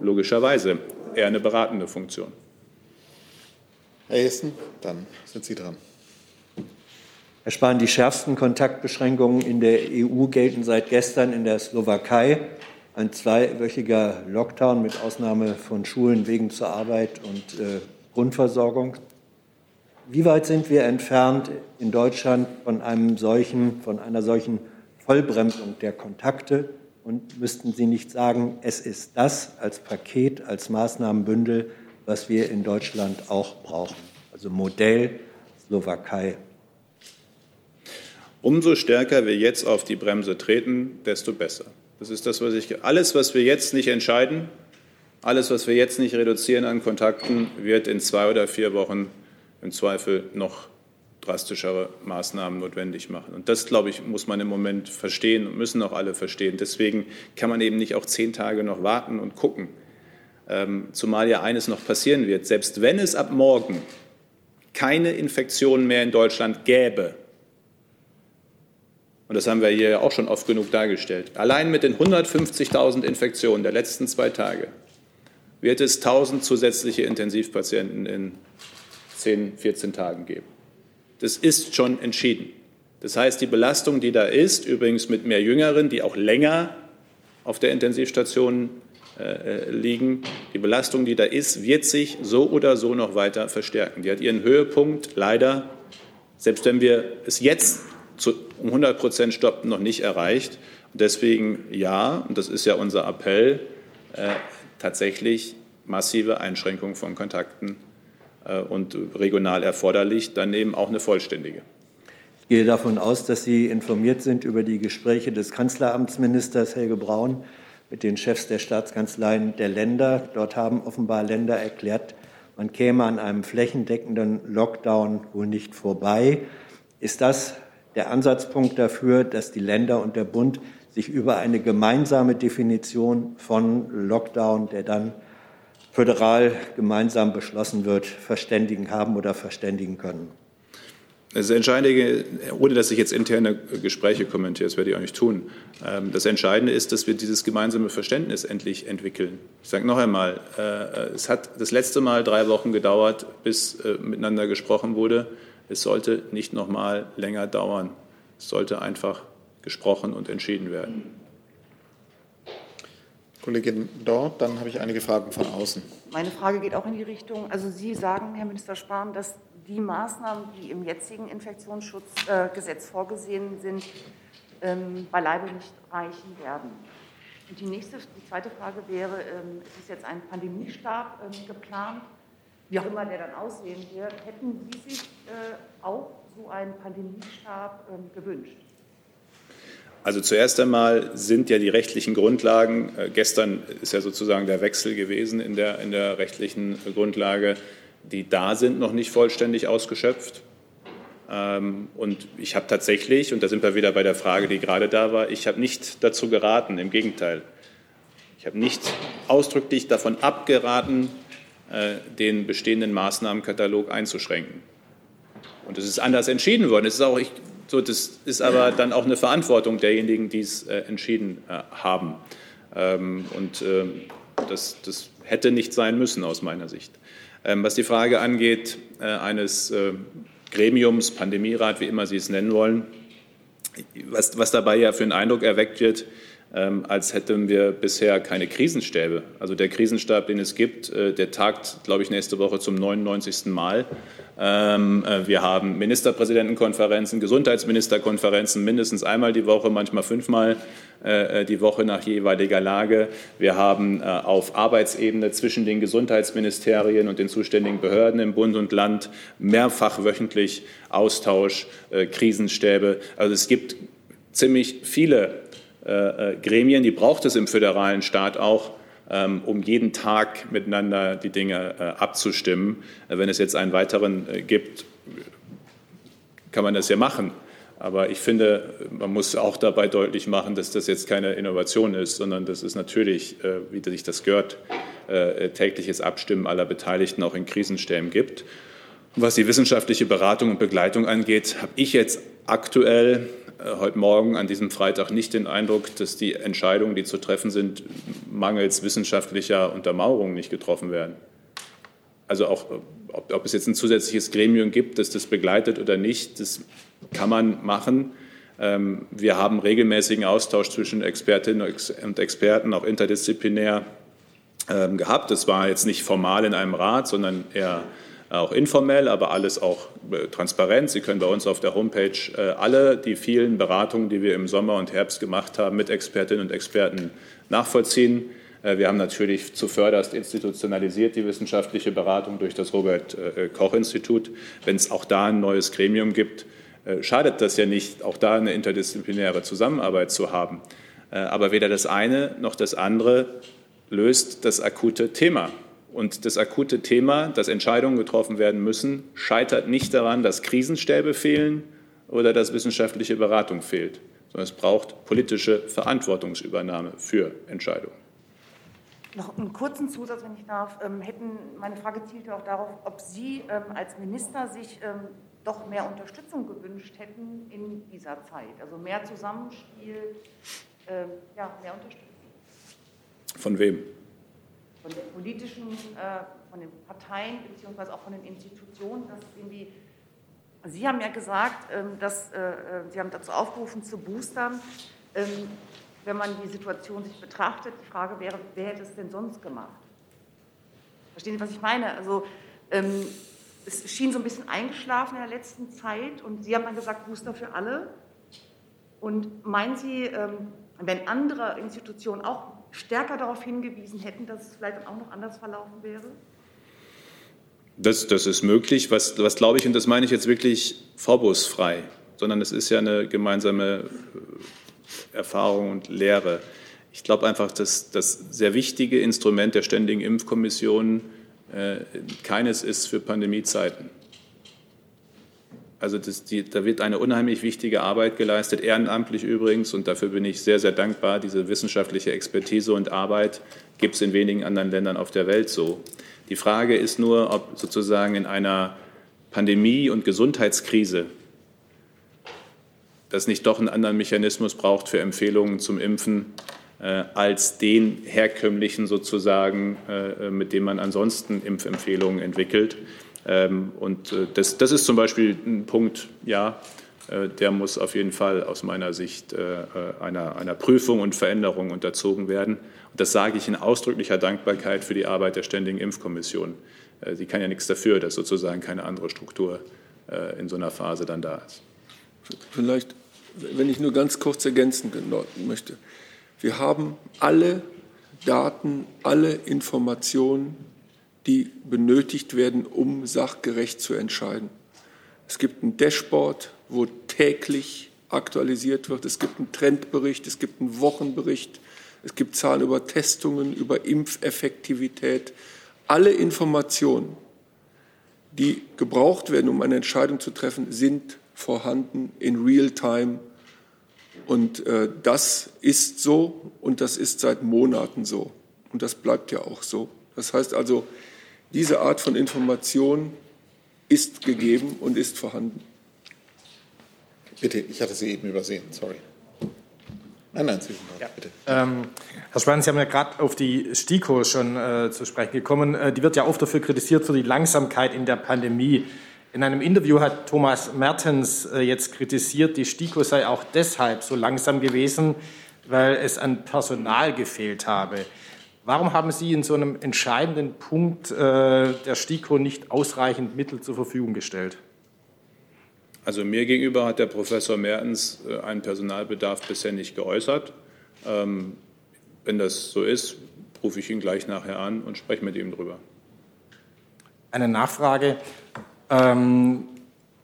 logischerweise eher eine beratende Funktion. Herr Hessen, dann sind Sie dran. Herr Spahn, die schärfsten Kontaktbeschränkungen in der EU gelten seit gestern in der Slowakei. Ein zweiwöchiger Lockdown mit Ausnahme von Schulen, Wegen zur Arbeit und äh, Grundversorgung. Wie weit sind wir entfernt in Deutschland von, einem solchen, von einer solchen Vollbremsung der Kontakte? Und müssten Sie nicht sagen, es ist das als Paket, als Maßnahmenbündel, was wir in Deutschland auch brauchen? Also Modell Slowakei. Umso stärker wir jetzt auf die Bremse treten, desto besser. Das ist das, was ich. Alles, was wir jetzt nicht entscheiden, alles, was wir jetzt nicht reduzieren an Kontakten, wird in zwei oder vier Wochen im Zweifel noch drastischere Maßnahmen notwendig machen. Und das, glaube ich, muss man im Moment verstehen und müssen auch alle verstehen. Deswegen kann man eben nicht auch zehn Tage noch warten und gucken. Ähm, zumal ja eines noch passieren wird. Selbst wenn es ab morgen keine Infektionen mehr in Deutschland gäbe, und das haben wir hier auch schon oft genug dargestellt. Allein mit den 150.000 Infektionen der letzten zwei Tage wird es 1000 zusätzliche Intensivpatienten in 10, 14 Tagen geben. Das ist schon entschieden. Das heißt, die Belastung, die da ist, übrigens mit mehr Jüngeren, die auch länger auf der Intensivstation äh, liegen, die Belastung, die da ist, wird sich so oder so noch weiter verstärken. Die hat ihren Höhepunkt leider, selbst wenn wir es jetzt zu, um 100 Prozent stoppen, noch nicht erreicht. Und deswegen ja, und das ist ja unser Appell, äh, tatsächlich massive Einschränkungen von Kontakten äh, und regional erforderlich, dann eben auch eine vollständige. Ich gehe davon aus, dass Sie informiert sind über die Gespräche des Kanzleramtsministers Helge Braun mit den Chefs der Staatskanzleien der Länder. Dort haben offenbar Länder erklärt, man käme an einem flächendeckenden Lockdown wohl nicht vorbei. Ist das der Ansatzpunkt dafür, dass die Länder und der Bund sich über eine gemeinsame Definition von Lockdown, der dann föderal gemeinsam beschlossen wird, verständigen haben oder verständigen können. Das Entscheidende, ohne dass ich jetzt interne Gespräche kommentiere, das werde ich auch nicht tun, ähm, das Entscheidende ist, dass wir dieses gemeinsame Verständnis endlich entwickeln. Ich sage noch einmal, äh, es hat das letzte Mal drei Wochen gedauert, bis äh, miteinander gesprochen wurde. Es sollte nicht noch mal länger dauern. Es sollte einfach gesprochen und entschieden werden. Kollegin Dort, dann habe ich einige Fragen von außen. Meine Frage geht auch in die Richtung, also Sie sagen, Herr Minister Spahn, dass die Maßnahmen, die im jetzigen Infektionsschutzgesetz vorgesehen sind, ähm, beileibe nicht reichen werden. Und die nächste, die zweite Frage wäre, ähm, es ist jetzt ein Pandemiestab ähm, geplant, wie auch immer der dann aussehen wird. Hätten Sie sich äh, auch so einen Pandemiestab gewünscht? Also zuerst einmal sind ja die rechtlichen Grundlagen, äh, gestern ist ja sozusagen der Wechsel gewesen in der, in der rechtlichen Grundlage, die da sind, noch nicht vollständig ausgeschöpft. Ähm, und ich habe tatsächlich, und da sind wir wieder bei der Frage, die gerade da war, ich habe nicht dazu geraten, im Gegenteil. Ich habe nicht ausdrücklich davon abgeraten, äh, den bestehenden Maßnahmenkatalog einzuschränken. Und es ist anders entschieden worden. Es ist auch, ich, so, das ist aber dann auch eine Verantwortung derjenigen, die es äh, entschieden äh, haben. Ähm, und äh, das, das hätte nicht sein müssen aus meiner Sicht. Ähm, was die Frage angeht äh, eines äh, Gremiums, Pandemierat, wie immer Sie es nennen wollen, was, was dabei ja für einen Eindruck erweckt wird, als hätten wir bisher keine Krisenstäbe. Also der Krisenstab, den es gibt, äh, der tagt, glaube ich, nächste Woche zum 99. Mal. Ähm, wir haben Ministerpräsidentenkonferenzen, Gesundheitsministerkonferenzen mindestens einmal die Woche, manchmal fünfmal äh, die Woche nach jeweiliger Lage. Wir haben äh, auf Arbeitsebene zwischen den Gesundheitsministerien und den zuständigen Behörden im Bund und Land mehrfach wöchentlich Austausch, äh, Krisenstäbe. Also es gibt ziemlich viele Gremien, die braucht es im föderalen Staat auch, ähm, um jeden Tag miteinander die Dinge abzustimmen. Wenn es jetzt einen weiteren gibt, kann man das ja machen. Aber ich finde, man muss auch dabei deutlich machen, dass das jetzt keine Innovation ist, sondern das ist natürlich, äh, wie sich das gehört, äh, tägliches Abstimmen aller Beteiligten auch in Krisenstäben gibt. Was die wissenschaftliche Beratung und Begleitung angeht, habe ich jetzt aktuell äh, heute Morgen an diesem Freitag nicht den Eindruck, dass die Entscheidungen, die zu treffen sind, mangels wissenschaftlicher Untermauerung nicht getroffen werden. Also auch, ob, ob es jetzt ein zusätzliches Gremium gibt, das das begleitet oder nicht, das kann man machen. Ähm, wir haben regelmäßigen Austausch zwischen Expertinnen und Experten, auch interdisziplinär ähm, gehabt. Das war jetzt nicht formal in einem Rat, sondern eher auch informell, aber alles auch äh, transparent. Sie können bei uns auf der Homepage äh, alle die vielen Beratungen, die wir im Sommer und Herbst gemacht haben, mit Expertinnen und Experten nachvollziehen. Äh, wir haben natürlich zuvörderst institutionalisiert die wissenschaftliche Beratung durch das Robert Koch Institut. Wenn es auch da ein neues Gremium gibt, schadet das ja nicht, auch da eine interdisziplinäre Zusammenarbeit zu haben. Aber weder das eine noch das andere löst das akute Thema. Und das akute Thema, dass Entscheidungen getroffen werden müssen, scheitert nicht daran, dass Krisenstäbe fehlen oder dass wissenschaftliche Beratung fehlt, sondern es braucht politische Verantwortungsübernahme für Entscheidungen. Noch einen kurzen Zusatz, wenn ich darf. Ähm, hätten, meine Frage zielte auch darauf, ob Sie ähm, als Minister sich doch mehr Unterstützung gewünscht hätten in dieser Zeit. Also mehr Zusammenspiel, äh, ja, mehr Unterstützung. Von wem? Von den politischen, äh, von den Parteien beziehungsweise auch von den Institutionen, dass irgendwie Sie haben ja gesagt, ähm, dass äh, äh, Sie haben dazu aufgerufen zu boostern. Ähm, wenn man die Situation sich betrachtet, die Frage wäre, wer hätte es denn sonst gemacht? Verstehen Sie, was ich meine? Also ähm, es schien so ein bisschen eingeschlafen in der letzten Zeit und Sie haben dann gesagt, Booster für alle. Und meinen Sie, wenn andere Institutionen auch stärker darauf hingewiesen hätten, dass es vielleicht auch noch anders verlaufen wäre? Das, das ist möglich. Was, was glaube ich, und das meine ich jetzt wirklich vorwurfsfrei, sondern es ist ja eine gemeinsame äh, Erfahrung und Lehre. Ich glaube einfach, dass das sehr wichtige Instrument der Ständigen Impfkommission äh, keines ist für Pandemiezeiten. Also das, die, da wird eine unheimlich wichtige Arbeit geleistet, ehrenamtlich übrigens, und dafür bin ich sehr, sehr dankbar. Diese wissenschaftliche Expertise und Arbeit gibt es in wenigen anderen Ländern auf der Welt so. Die Frage ist nur, ob sozusagen in einer Pandemie und Gesundheitskrise das nicht doch einen anderen Mechanismus braucht für Empfehlungen zum Impfen äh, als den herkömmlichen sozusagen, äh, mit dem man ansonsten Impfempfehlungen entwickelt. Ähm, und äh, das, das ist zum Beispiel ein Punkt, ja, äh, der muss auf jeden Fall aus meiner Sicht äh, einer, einer Prüfung und Veränderung unterzogen werden. Und das sage ich in ausdrücklicher Dankbarkeit für die Arbeit der Ständigen Impfkommission. Sie kann ja nichts dafür, dass sozusagen keine andere Struktur in so einer Phase dann da ist. Vielleicht, wenn ich nur ganz kurz ergänzen möchte. Wir haben alle Daten, alle Informationen, die benötigt werden, um sachgerecht zu entscheiden. Es gibt ein Dashboard, wo täglich aktualisiert wird. Es gibt einen Trendbericht, es gibt einen Wochenbericht, es gibt Zahlen über Testungen, über Impfeffektivität. Alle Informationen, die gebraucht werden, um eine Entscheidung zu treffen, sind vorhanden in Real-Time. Und äh, das ist so und das ist seit Monaten so. Und das bleibt ja auch so. Das heißt also, diese Art von Information ist gegeben und ist vorhanden. Bitte, ich hatte Sie eben übersehen, sorry. Nein, nein, Sie sind dran, ja. bitte. Ähm, Herr Spahn, Sie haben ja gerade auf die STIKO schon äh, zu sprechen gekommen. Äh, die wird ja oft dafür kritisiert, für die Langsamkeit in der Pandemie. In einem Interview hat Thomas Mertens äh, jetzt kritisiert, die STIKO sei auch deshalb so langsam gewesen, weil es an Personal gefehlt habe. Warum haben Sie in so einem entscheidenden Punkt äh, der STIKO nicht ausreichend Mittel zur Verfügung gestellt? Also mir gegenüber hat der Professor Mertens äh, einen Personalbedarf bisher nicht geäußert. Ähm, wenn das so ist, rufe ich ihn gleich nachher an und spreche mit ihm drüber. Eine Nachfrage. Ähm,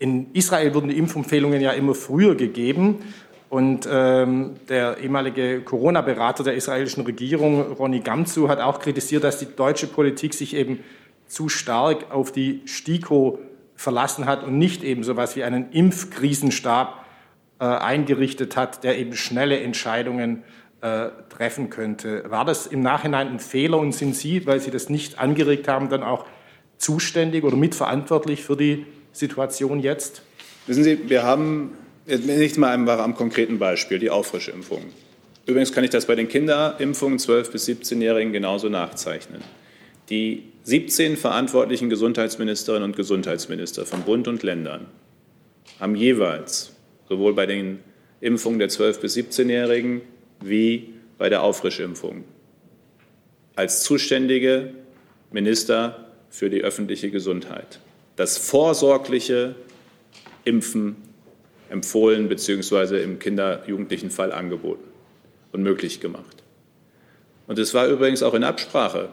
in Israel wurden die Impfempfehlungen ja immer früher gegeben. Und ähm, der ehemalige Corona-Berater der israelischen Regierung, Ronny Gamzu, hat auch kritisiert, dass die deutsche Politik sich eben zu stark auf die STIKO verlassen hat und nicht eben so etwas wie einen Impfkrisenstab äh, eingerichtet hat, der eben schnelle Entscheidungen äh, treffen könnte. War das im Nachhinein ein Fehler und sind Sie, weil Sie das nicht angeregt haben, dann auch zuständig oder mitverantwortlich für die Situation jetzt? Wissen Sie, wir haben nicht mal einfach am konkreten Beispiel die Auffrischimpfung. Übrigens kann ich das bei den Kinderimpfungen 12 bis 17-Jährigen genauso nachzeichnen. Die 17 verantwortlichen Gesundheitsministerinnen und Gesundheitsminister von Bund und Ländern haben jeweils sowohl bei den Impfungen der 12- bis 17-Jährigen wie bei der Auffrischimpfung als zuständige Minister für die öffentliche Gesundheit das vorsorgliche Impfen empfohlen bzw. im Kinder-Jugendlichen Fall angeboten und möglich gemacht. Und es war übrigens auch in Absprache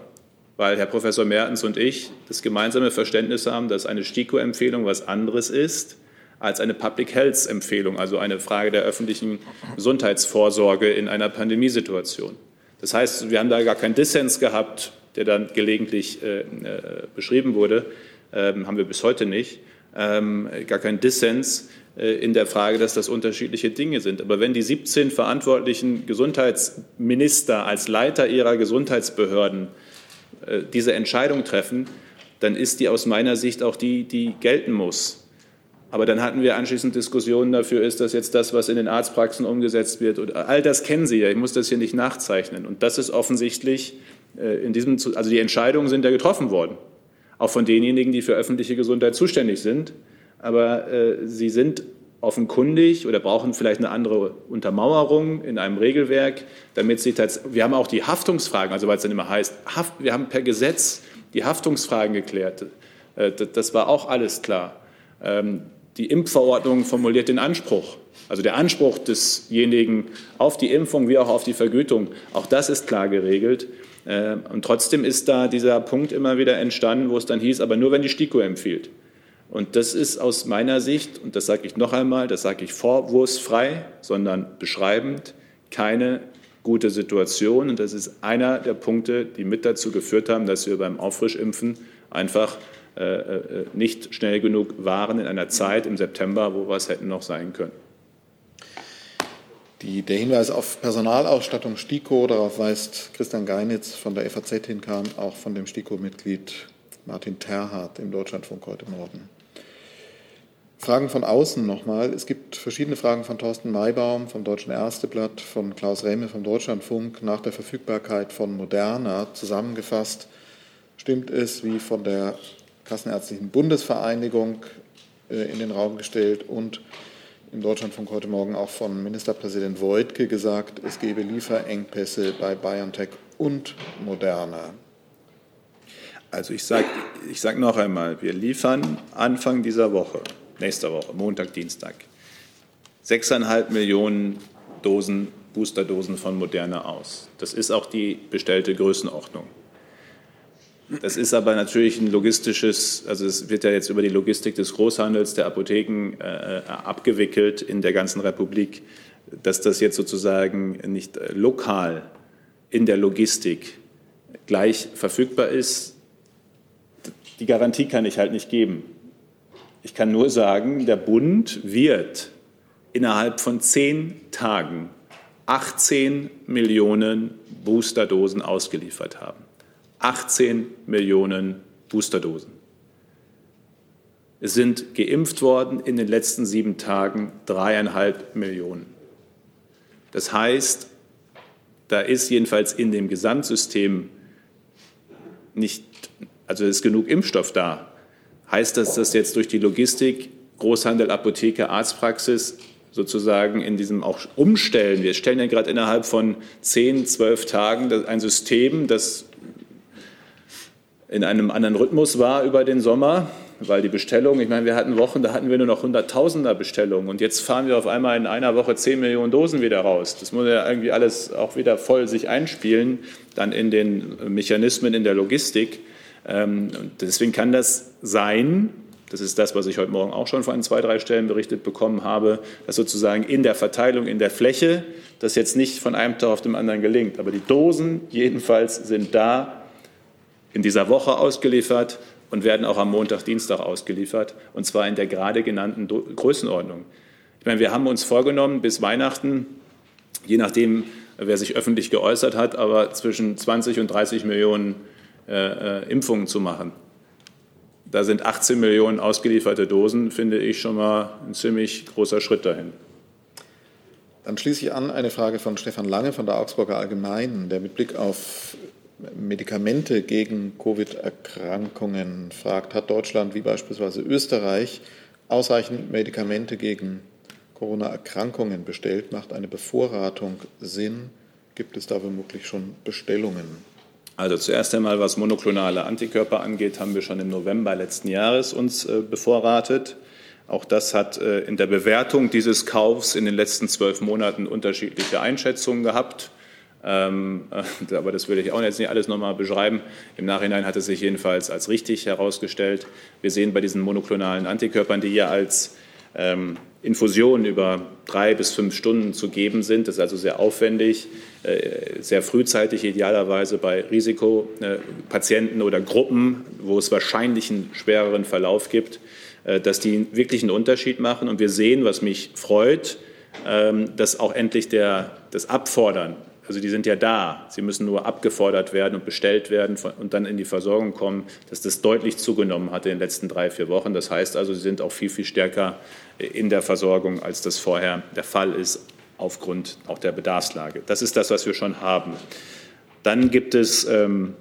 weil Herr Professor Mertens und ich das gemeinsame Verständnis haben, dass eine STIKO-Empfehlung was anderes ist als eine Public Health-Empfehlung, also eine Frage der öffentlichen Gesundheitsvorsorge in einer Pandemiesituation. Das heißt, wir haben da gar keinen Dissens gehabt, der dann gelegentlich äh, äh, beschrieben wurde, ähm, haben wir bis heute nicht, ähm, gar keinen Dissens in der Frage, dass das unterschiedliche Dinge sind. Aber wenn die 17 verantwortlichen Gesundheitsminister als Leiter ihrer Gesundheitsbehörden äh, diese Entscheidung treffen, dann ist die aus meiner Sicht auch die, die gelten muss. Aber dann hatten wir anschließend Diskussionen dafür, ist das jetzt das, was in den Arztpraxen umgesetzt wird? Und all das kennen Sie ja, ich muss das hier nicht nachzeichnen. Und das ist offensichtlich äh, in diesem, also die Entscheidungen sind ja getroffen worden, auch von denjenigen, die für öffentliche Gesundheit zuständig sind. Aber äh, sie sind offenkundig oder brauchen vielleicht eine andere Untermauerung in einem Regelwerk, damit sie tatsächlich, wir haben auch die Haftungsfragen, also weil es dann immer heißt, Haft, wir haben per Gesetz die Haftungsfragen geklärt. Äh, das war auch alles klar. Ähm, die Impfverordnung formuliert den Anspruch, also der Anspruch desjenigen auf die Impfung wie auch auf die Vergütung. Auch das ist klar geregelt. Äh, und trotzdem ist da dieser Punkt immer wieder entstanden, wo es dann hieß, aber nur wenn die STIKO empfiehlt. Und das ist aus meiner Sicht, und das sage ich noch einmal, das sage ich vorwurfsfrei, sondern beschreibend, keine gute Situation. Und das ist einer der Punkte, die mit dazu geführt haben, dass wir beim Auffrischimpfen einfach äh, äh nicht schnell genug waren in einer Zeit im September, wo wir es hätten noch sein können. Die, der Hinweis auf Personalausstattung STIKO, darauf weist Christian Geinitz von der FAZ hin, kam auch von dem STIKO-Mitglied Martin Terhardt im Deutschlandfunk heute Morgen. Fragen von außen nochmal. Es gibt verschiedene Fragen von Thorsten Maybaum vom Deutschen Ersteblatt, von Klaus Rehme vom Deutschlandfunk nach der Verfügbarkeit von Moderna. Zusammengefasst stimmt es, wie von der Kassenärztlichen Bundesvereinigung äh, in den Raum gestellt und im Deutschlandfunk heute Morgen auch von Ministerpräsident Woidke gesagt, es gebe Lieferengpässe bei BioNTech und Moderna. Also ich sage ich sag noch einmal, wir liefern Anfang dieser Woche nächster Woche, Montag, Dienstag, 6,5 Millionen Dosen, Boosterdosen von Moderna aus. Das ist auch die bestellte Größenordnung. Das ist aber natürlich ein logistisches, also es wird ja jetzt über die Logistik des Großhandels, der Apotheken äh, abgewickelt in der ganzen Republik, dass das jetzt sozusagen nicht lokal in der Logistik gleich verfügbar ist. Die Garantie kann ich halt nicht geben. Ich kann nur sagen, der Bund wird innerhalb von zehn Tagen 18 Millionen Boosterdosen ausgeliefert haben. 18 Millionen Boosterdosen. Es sind geimpft worden in den letzten sieben Tagen dreieinhalb Millionen. Das heißt, da ist jedenfalls in dem Gesamtsystem nicht, also ist genug Impfstoff da, Heißt das, dass jetzt durch die Logistik, Großhandel, Apotheke, Arztpraxis sozusagen in diesem auch umstellen? Wir stellen ja gerade innerhalb von zehn, zwölf Tagen ein System, das in einem anderen Rhythmus war über den Sommer, weil die Bestellung, ich meine, wir hatten Wochen, da hatten wir nur noch Hunderttausender Bestellungen und jetzt fahren wir auf einmal in einer Woche zehn Millionen Dosen wieder raus. Das muss ja irgendwie alles auch wieder voll sich einspielen, dann in den Mechanismen in der Logistik. Ähm, deswegen kann das sein, das ist das, was ich heute Morgen auch schon von zwei, drei Stellen berichtet bekommen habe, dass sozusagen in der Verteilung, in der Fläche das jetzt nicht von einem Tag auf den anderen gelingt. Aber die Dosen jedenfalls sind da in dieser Woche ausgeliefert und werden auch am Montag, Dienstag ausgeliefert, und zwar in der gerade genannten Größenordnung. Ich meine, wir haben uns vorgenommen, bis Weihnachten, je nachdem, wer sich öffentlich geäußert hat, aber zwischen 20 und 30 Millionen äh, äh, Impfungen zu machen. Da sind 18 Millionen ausgelieferte Dosen, finde ich schon mal ein ziemlich großer Schritt dahin. Dann schließe ich an eine Frage von Stefan Lange von der Augsburger Allgemeinen, der mit Blick auf Medikamente gegen Covid-Erkrankungen fragt, hat Deutschland wie beispielsweise Österreich ausreichend Medikamente gegen Corona-Erkrankungen bestellt? Macht eine Bevorratung Sinn? Gibt es da womöglich schon Bestellungen? Also zuerst einmal, was monoklonale Antikörper angeht, haben wir schon im November letzten Jahres uns äh, bevorratet. Auch das hat äh, in der Bewertung dieses Kaufs in den letzten zwölf Monaten unterschiedliche Einschätzungen gehabt. Ähm, äh, aber das will ich auch jetzt nicht alles nochmal beschreiben. Im Nachhinein hat es sich jedenfalls als richtig herausgestellt. Wir sehen bei diesen monoklonalen Antikörpern, die ja als Infusionen über drei bis fünf Stunden zu geben sind. Das ist also sehr aufwendig, äh, sehr frühzeitig, idealerweise bei Risikopatienten oder Gruppen, wo es wahrscheinlich einen schwereren Verlauf gibt, äh, dass die wirklich einen Unterschied machen. Und wir sehen, was mich freut, ähm, dass auch endlich der, das Abfordern also die sind ja da. Sie müssen nur abgefordert werden und bestellt werden und dann in die Versorgung kommen, dass das deutlich zugenommen hat in den letzten drei, vier Wochen. Das heißt also, sie sind auch viel, viel stärker in der Versorgung, als das vorher der Fall ist, aufgrund auch der Bedarfslage. Das ist das, was wir schon haben. Dann gibt es ähm,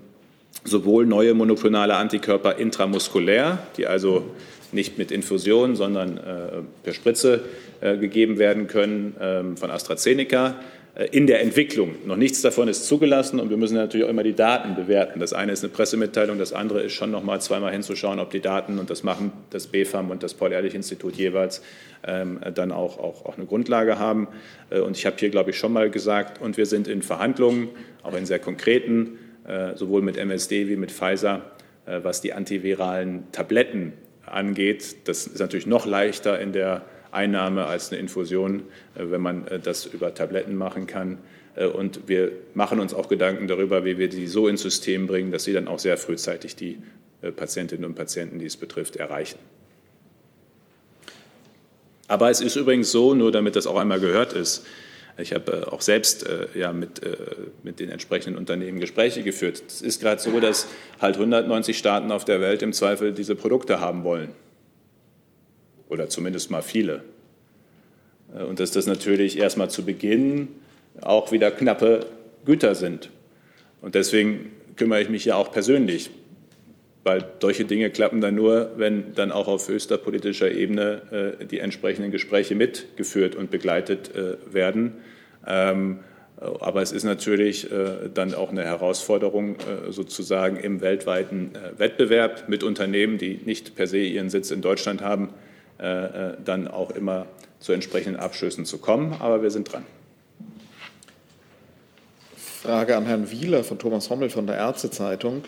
sowohl neue monoklonale Antikörper intramuskulär, die also nicht mit Infusion, sondern äh, per Spritze äh, gegeben werden können äh, von AstraZeneca. Äh, in der Entwicklung. Noch nichts davon ist zugelassen und wir müssen natürlich auch immer die Daten bewerten. Das eine ist eine Pressemitteilung, das andere ist schon noch mal zweimal hinzuschauen, ob die Daten, und das machen das BFAM und das Paul-Ehrlich-Institut jeweils, ähm, dann auch, auch, auch eine Grundlage haben. Äh, und ich habe hier, glaube ich, schon mal gesagt, und wir sind in Verhandlungen, auch in sehr konkreten, äh, sowohl mit MSD wie mit Pfizer, äh, was die antiviralen Tabletten angeht. Das ist natürlich noch leichter in der Einnahme als eine Infusion, äh, wenn man äh, das über Tabletten machen kann. Äh, und wir machen uns auch Gedanken darüber, wie wir die so ins System bringen, dass sie dann auch sehr frühzeitig die Patientinnen und Patienten, die es betrifft, erreichen. Aber es ist übrigens so, nur damit das auch einmal gehört ist, ich habe auch selbst ja, mit, mit den entsprechenden Unternehmen Gespräche geführt. Es ist gerade so, dass halt 190 Staaten auf der Welt im Zweifel diese Produkte haben wollen. Oder zumindest mal viele. Äh, und dass das natürlich erstmal zu Beginn auch wieder knappe Güter sind. Und deswegen kümmere ich mich ja auch persönlich, weil solche Dinge klappen dann nur, wenn dann auch auf höchster politischer Ebene äh, die entsprechenden Gespräche mitgeführt und begleitet äh, werden. Ähm, aber es ist natürlich äh, dann auch eine Herausforderung, äh, sozusagen im weltweiten äh, Wettbewerb mit Unternehmen, die nicht per se ihren Sitz in Deutschland haben, dann auch immer zu entsprechenden Abschlüssen zu kommen. Aber wir sind dran. Frage an Herrn Wieler von Thomas Hommel von der Ärztezeitung.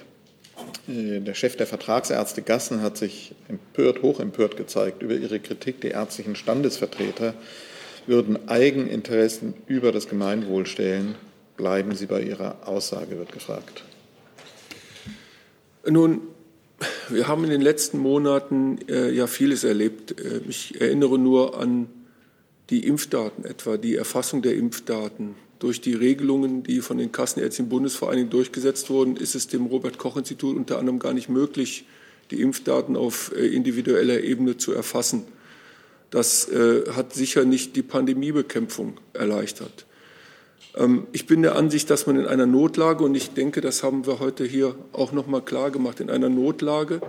Der Chef der Vertragsärzte Gassen hat sich empört, hochempört gezeigt über Ihre Kritik, die ärztlichen Standesvertreter würden Eigeninteressen über das Gemeinwohl stellen. Bleiben Sie bei Ihrer Aussage, wird gefragt. Nun, wir haben in den letzten Monaten äh, ja vieles erlebt. Äh, ich erinnere nur an die Impfdaten etwa, die Erfassung der Impfdaten. Durch die Regelungen, die von den Kassenärztlichen Bundesvereinigen durchgesetzt wurden, ist es dem Robert-Koch-Institut unter anderem gar nicht möglich, die Impfdaten auf äh, individueller Ebene zu erfassen. Das äh, hat sicher nicht die Pandemiebekämpfung erleichtert. Ähm, ich bin der Ansicht, dass man in einer Notlage, und ich denke, das haben wir heute hier auch noch mal klar gemacht, in einer Notlage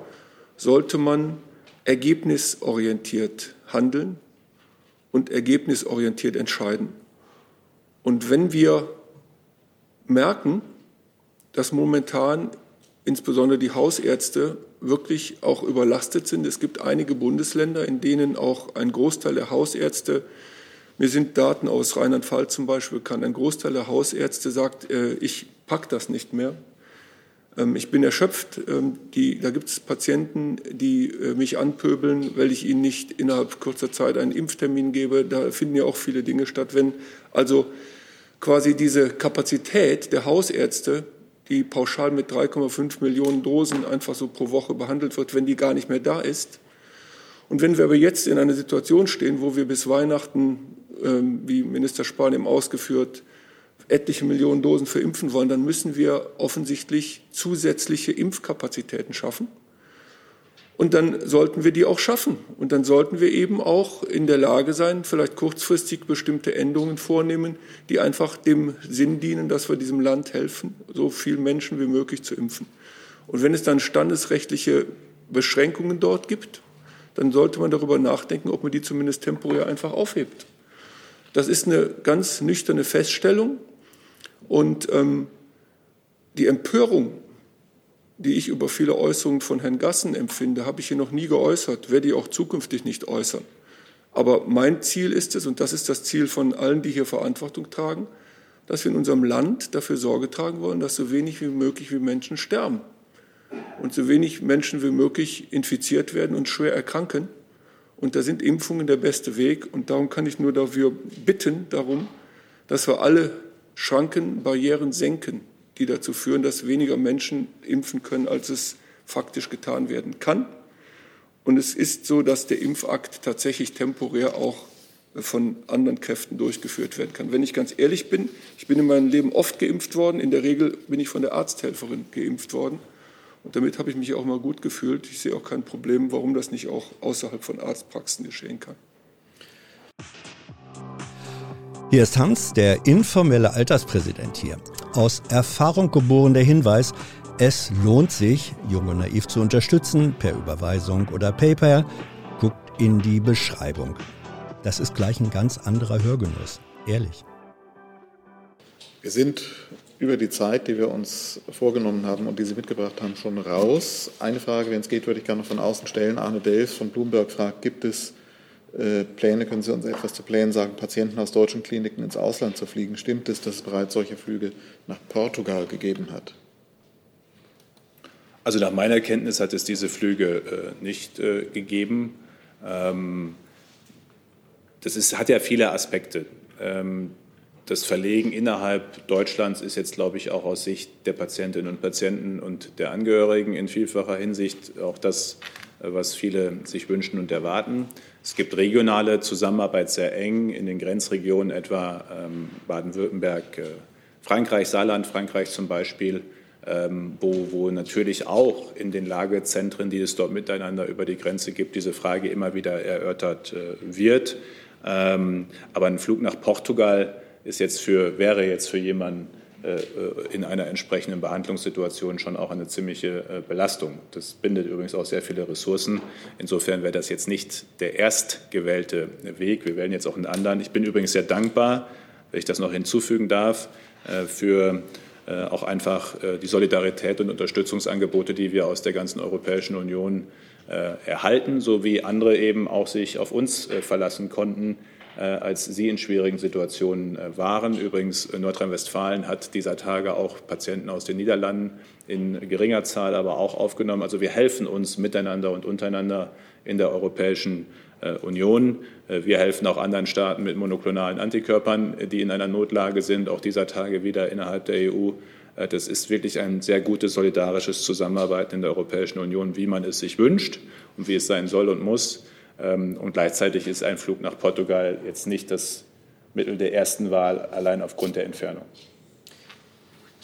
sollte man ergebnisorientiert handeln und ergebnisorientiert entscheiden. Und wenn wir merken, dass momentan insbesondere die Hausärzte wirklich auch überlastet sind. Es gibt einige Bundesländer, in denen auch ein Großteil der Hausärzte, mir sind Daten aus Rheinland-Pfalz zum Beispiel bekannt, ein Großteil der Hausärzte sagt, äh, ich pack das nicht mehr. Ähm, ich bin erschöpft. Ähm, die, da gibt es Patienten, die äh, mich anpöbeln, weil ich ihnen nicht innerhalb kurzer Zeit einen Impftermin gebe. Da finden ja auch viele Dinge statt. Wenn also quasi diese Kapazität der Hausärzte die pauschal mit 3,5 Millionen Dosen einfach so pro Woche behandelt wird, wenn die gar nicht mehr da ist. Und wenn wir aber jetzt in einer Situation stehen, wo wir bis Weihnachten, wie Minister Spahn eben ausgeführt, etliche Millionen Dosen verimpfen wollen, dann müssen wir offensichtlich zusätzliche Impfkapazitäten schaffen. Und dann sollten wir die auch schaffen. Und dann sollten wir eben auch in der Lage sein, vielleicht kurzfristig bestimmte Änderungen vornehmen, die einfach dem Sinn dienen, dass wir diesem Land helfen, so viele Menschen wie möglich zu impfen. Und wenn es dann standesrechtliche Beschränkungen dort gibt, dann sollte man darüber nachdenken, ob man die zumindest temporär einfach aufhebt. Das ist eine ganz nüchterne Feststellung. Und ähm, die Empörung die ich über viele Äußerungen von Herrn Gassen empfinde, habe ich hier noch nie geäußert, werde ich auch zukünftig nicht äußern. Aber mein Ziel ist es, und das ist das Ziel von allen, die hier Verantwortung tragen, dass wir in unserem Land dafür Sorge tragen wollen, dass so wenig wie möglich wie Menschen sterben und so wenig Menschen wie möglich infiziert werden und schwer erkranken. Und da sind Impfungen der beste Weg. Und darum kann ich nur dafür bitten, darum, dass wir alle Schranken, Barrieren senken die dazu führen, dass weniger Menschen impfen können, als es faktisch getan werden kann. Und es ist so, dass der Impfakt tatsächlich temporär auch von anderen Kräften durchgeführt werden kann. Wenn ich ganz ehrlich bin, ich bin in meinem Leben oft geimpft worden. In der Regel bin ich von der Arzthelferin geimpft worden. Und damit habe ich mich auch mal gut gefühlt. Ich sehe auch kein Problem, warum das nicht auch außerhalb von Arztpraxen geschehen kann. Hier ist Hans, der informelle Alterspräsident hier. Aus Erfahrung geboren der Hinweis, es lohnt sich, Junge Naiv zu unterstützen, per Überweisung oder PayPal. Guckt in die Beschreibung. Das ist gleich ein ganz anderer Hörgenuss. Ehrlich. Wir sind über die Zeit, die wir uns vorgenommen haben und die Sie mitgebracht haben, schon raus. Eine Frage, wenn es geht, würde ich gerne von außen stellen. Arne Delfs von Bloomberg fragt, gibt es äh, Pläne, können Sie uns etwas zu Plänen sagen, Patienten aus deutschen Kliniken ins Ausland zu fliegen? Stimmt es, dass es bereits solche Flüge nach Portugal gegeben hat? Also nach meiner Kenntnis hat es diese Flüge äh, nicht äh, gegeben. Ähm, das ist, hat ja viele Aspekte. Ähm, das Verlegen innerhalb Deutschlands ist jetzt, glaube ich, auch aus Sicht der Patientinnen und Patienten und der Angehörigen in vielfacher Hinsicht auch das, was viele sich wünschen und erwarten. Es gibt regionale Zusammenarbeit sehr eng in den Grenzregionen, etwa ähm, Baden-Württemberg, äh, Frankreich, Saarland, Frankreich zum Beispiel, ähm, wo, wo natürlich auch in den Lagezentren, die es dort miteinander über die Grenze gibt, diese Frage immer wieder erörtert äh, wird. Ähm, aber ein Flug nach Portugal ist jetzt für, wäre jetzt für jemanden äh, in einer entsprechenden Behandlungssituation schon auch eine ziemliche Belastung. Das bindet übrigens auch sehr viele Ressourcen. Insofern wäre das jetzt nicht der erstgewählte Weg. Wir wählen jetzt auch einen anderen. Ich bin übrigens sehr dankbar, wenn ich das noch hinzufügen darf, für äh, auch einfach äh, die Solidarität und Unterstützungsangebote, die wir aus der ganzen Europäischen Union äh, erhalten, sowie andere eben auch sich auf uns verlassen konnten, als sie in schwierigen Situationen waren. Übrigens, Nordrhein-Westfalen hat dieser Tage auch Patienten aus den Niederlanden in geringer Zahl aber auch aufgenommen. Also wir helfen uns miteinander und untereinander in der Europäischen Union. Wir helfen auch anderen Staaten mit monoklonalen Antikörpern, die in einer Notlage sind, auch dieser Tage wieder innerhalb der EU. Äh, das ist wirklich ein sehr gutes solidarisches Zusammenarbeiten in der Europäischen Union, wie man es sich wünscht und wie es sein soll und muss. Ähm, und gleichzeitig ist ein Flug nach Portugal jetzt nicht das Mittel der ersten Wahl, allein aufgrund der Entfernung.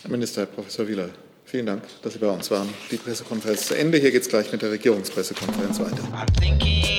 Herr Minister, Herr Professor Wieler, vielen Dank, dass Sie bei uns waren. Die Pressekonferenz ist zu Ende. Hier geht es gleich mit der Regierungspressekonferenz weiter.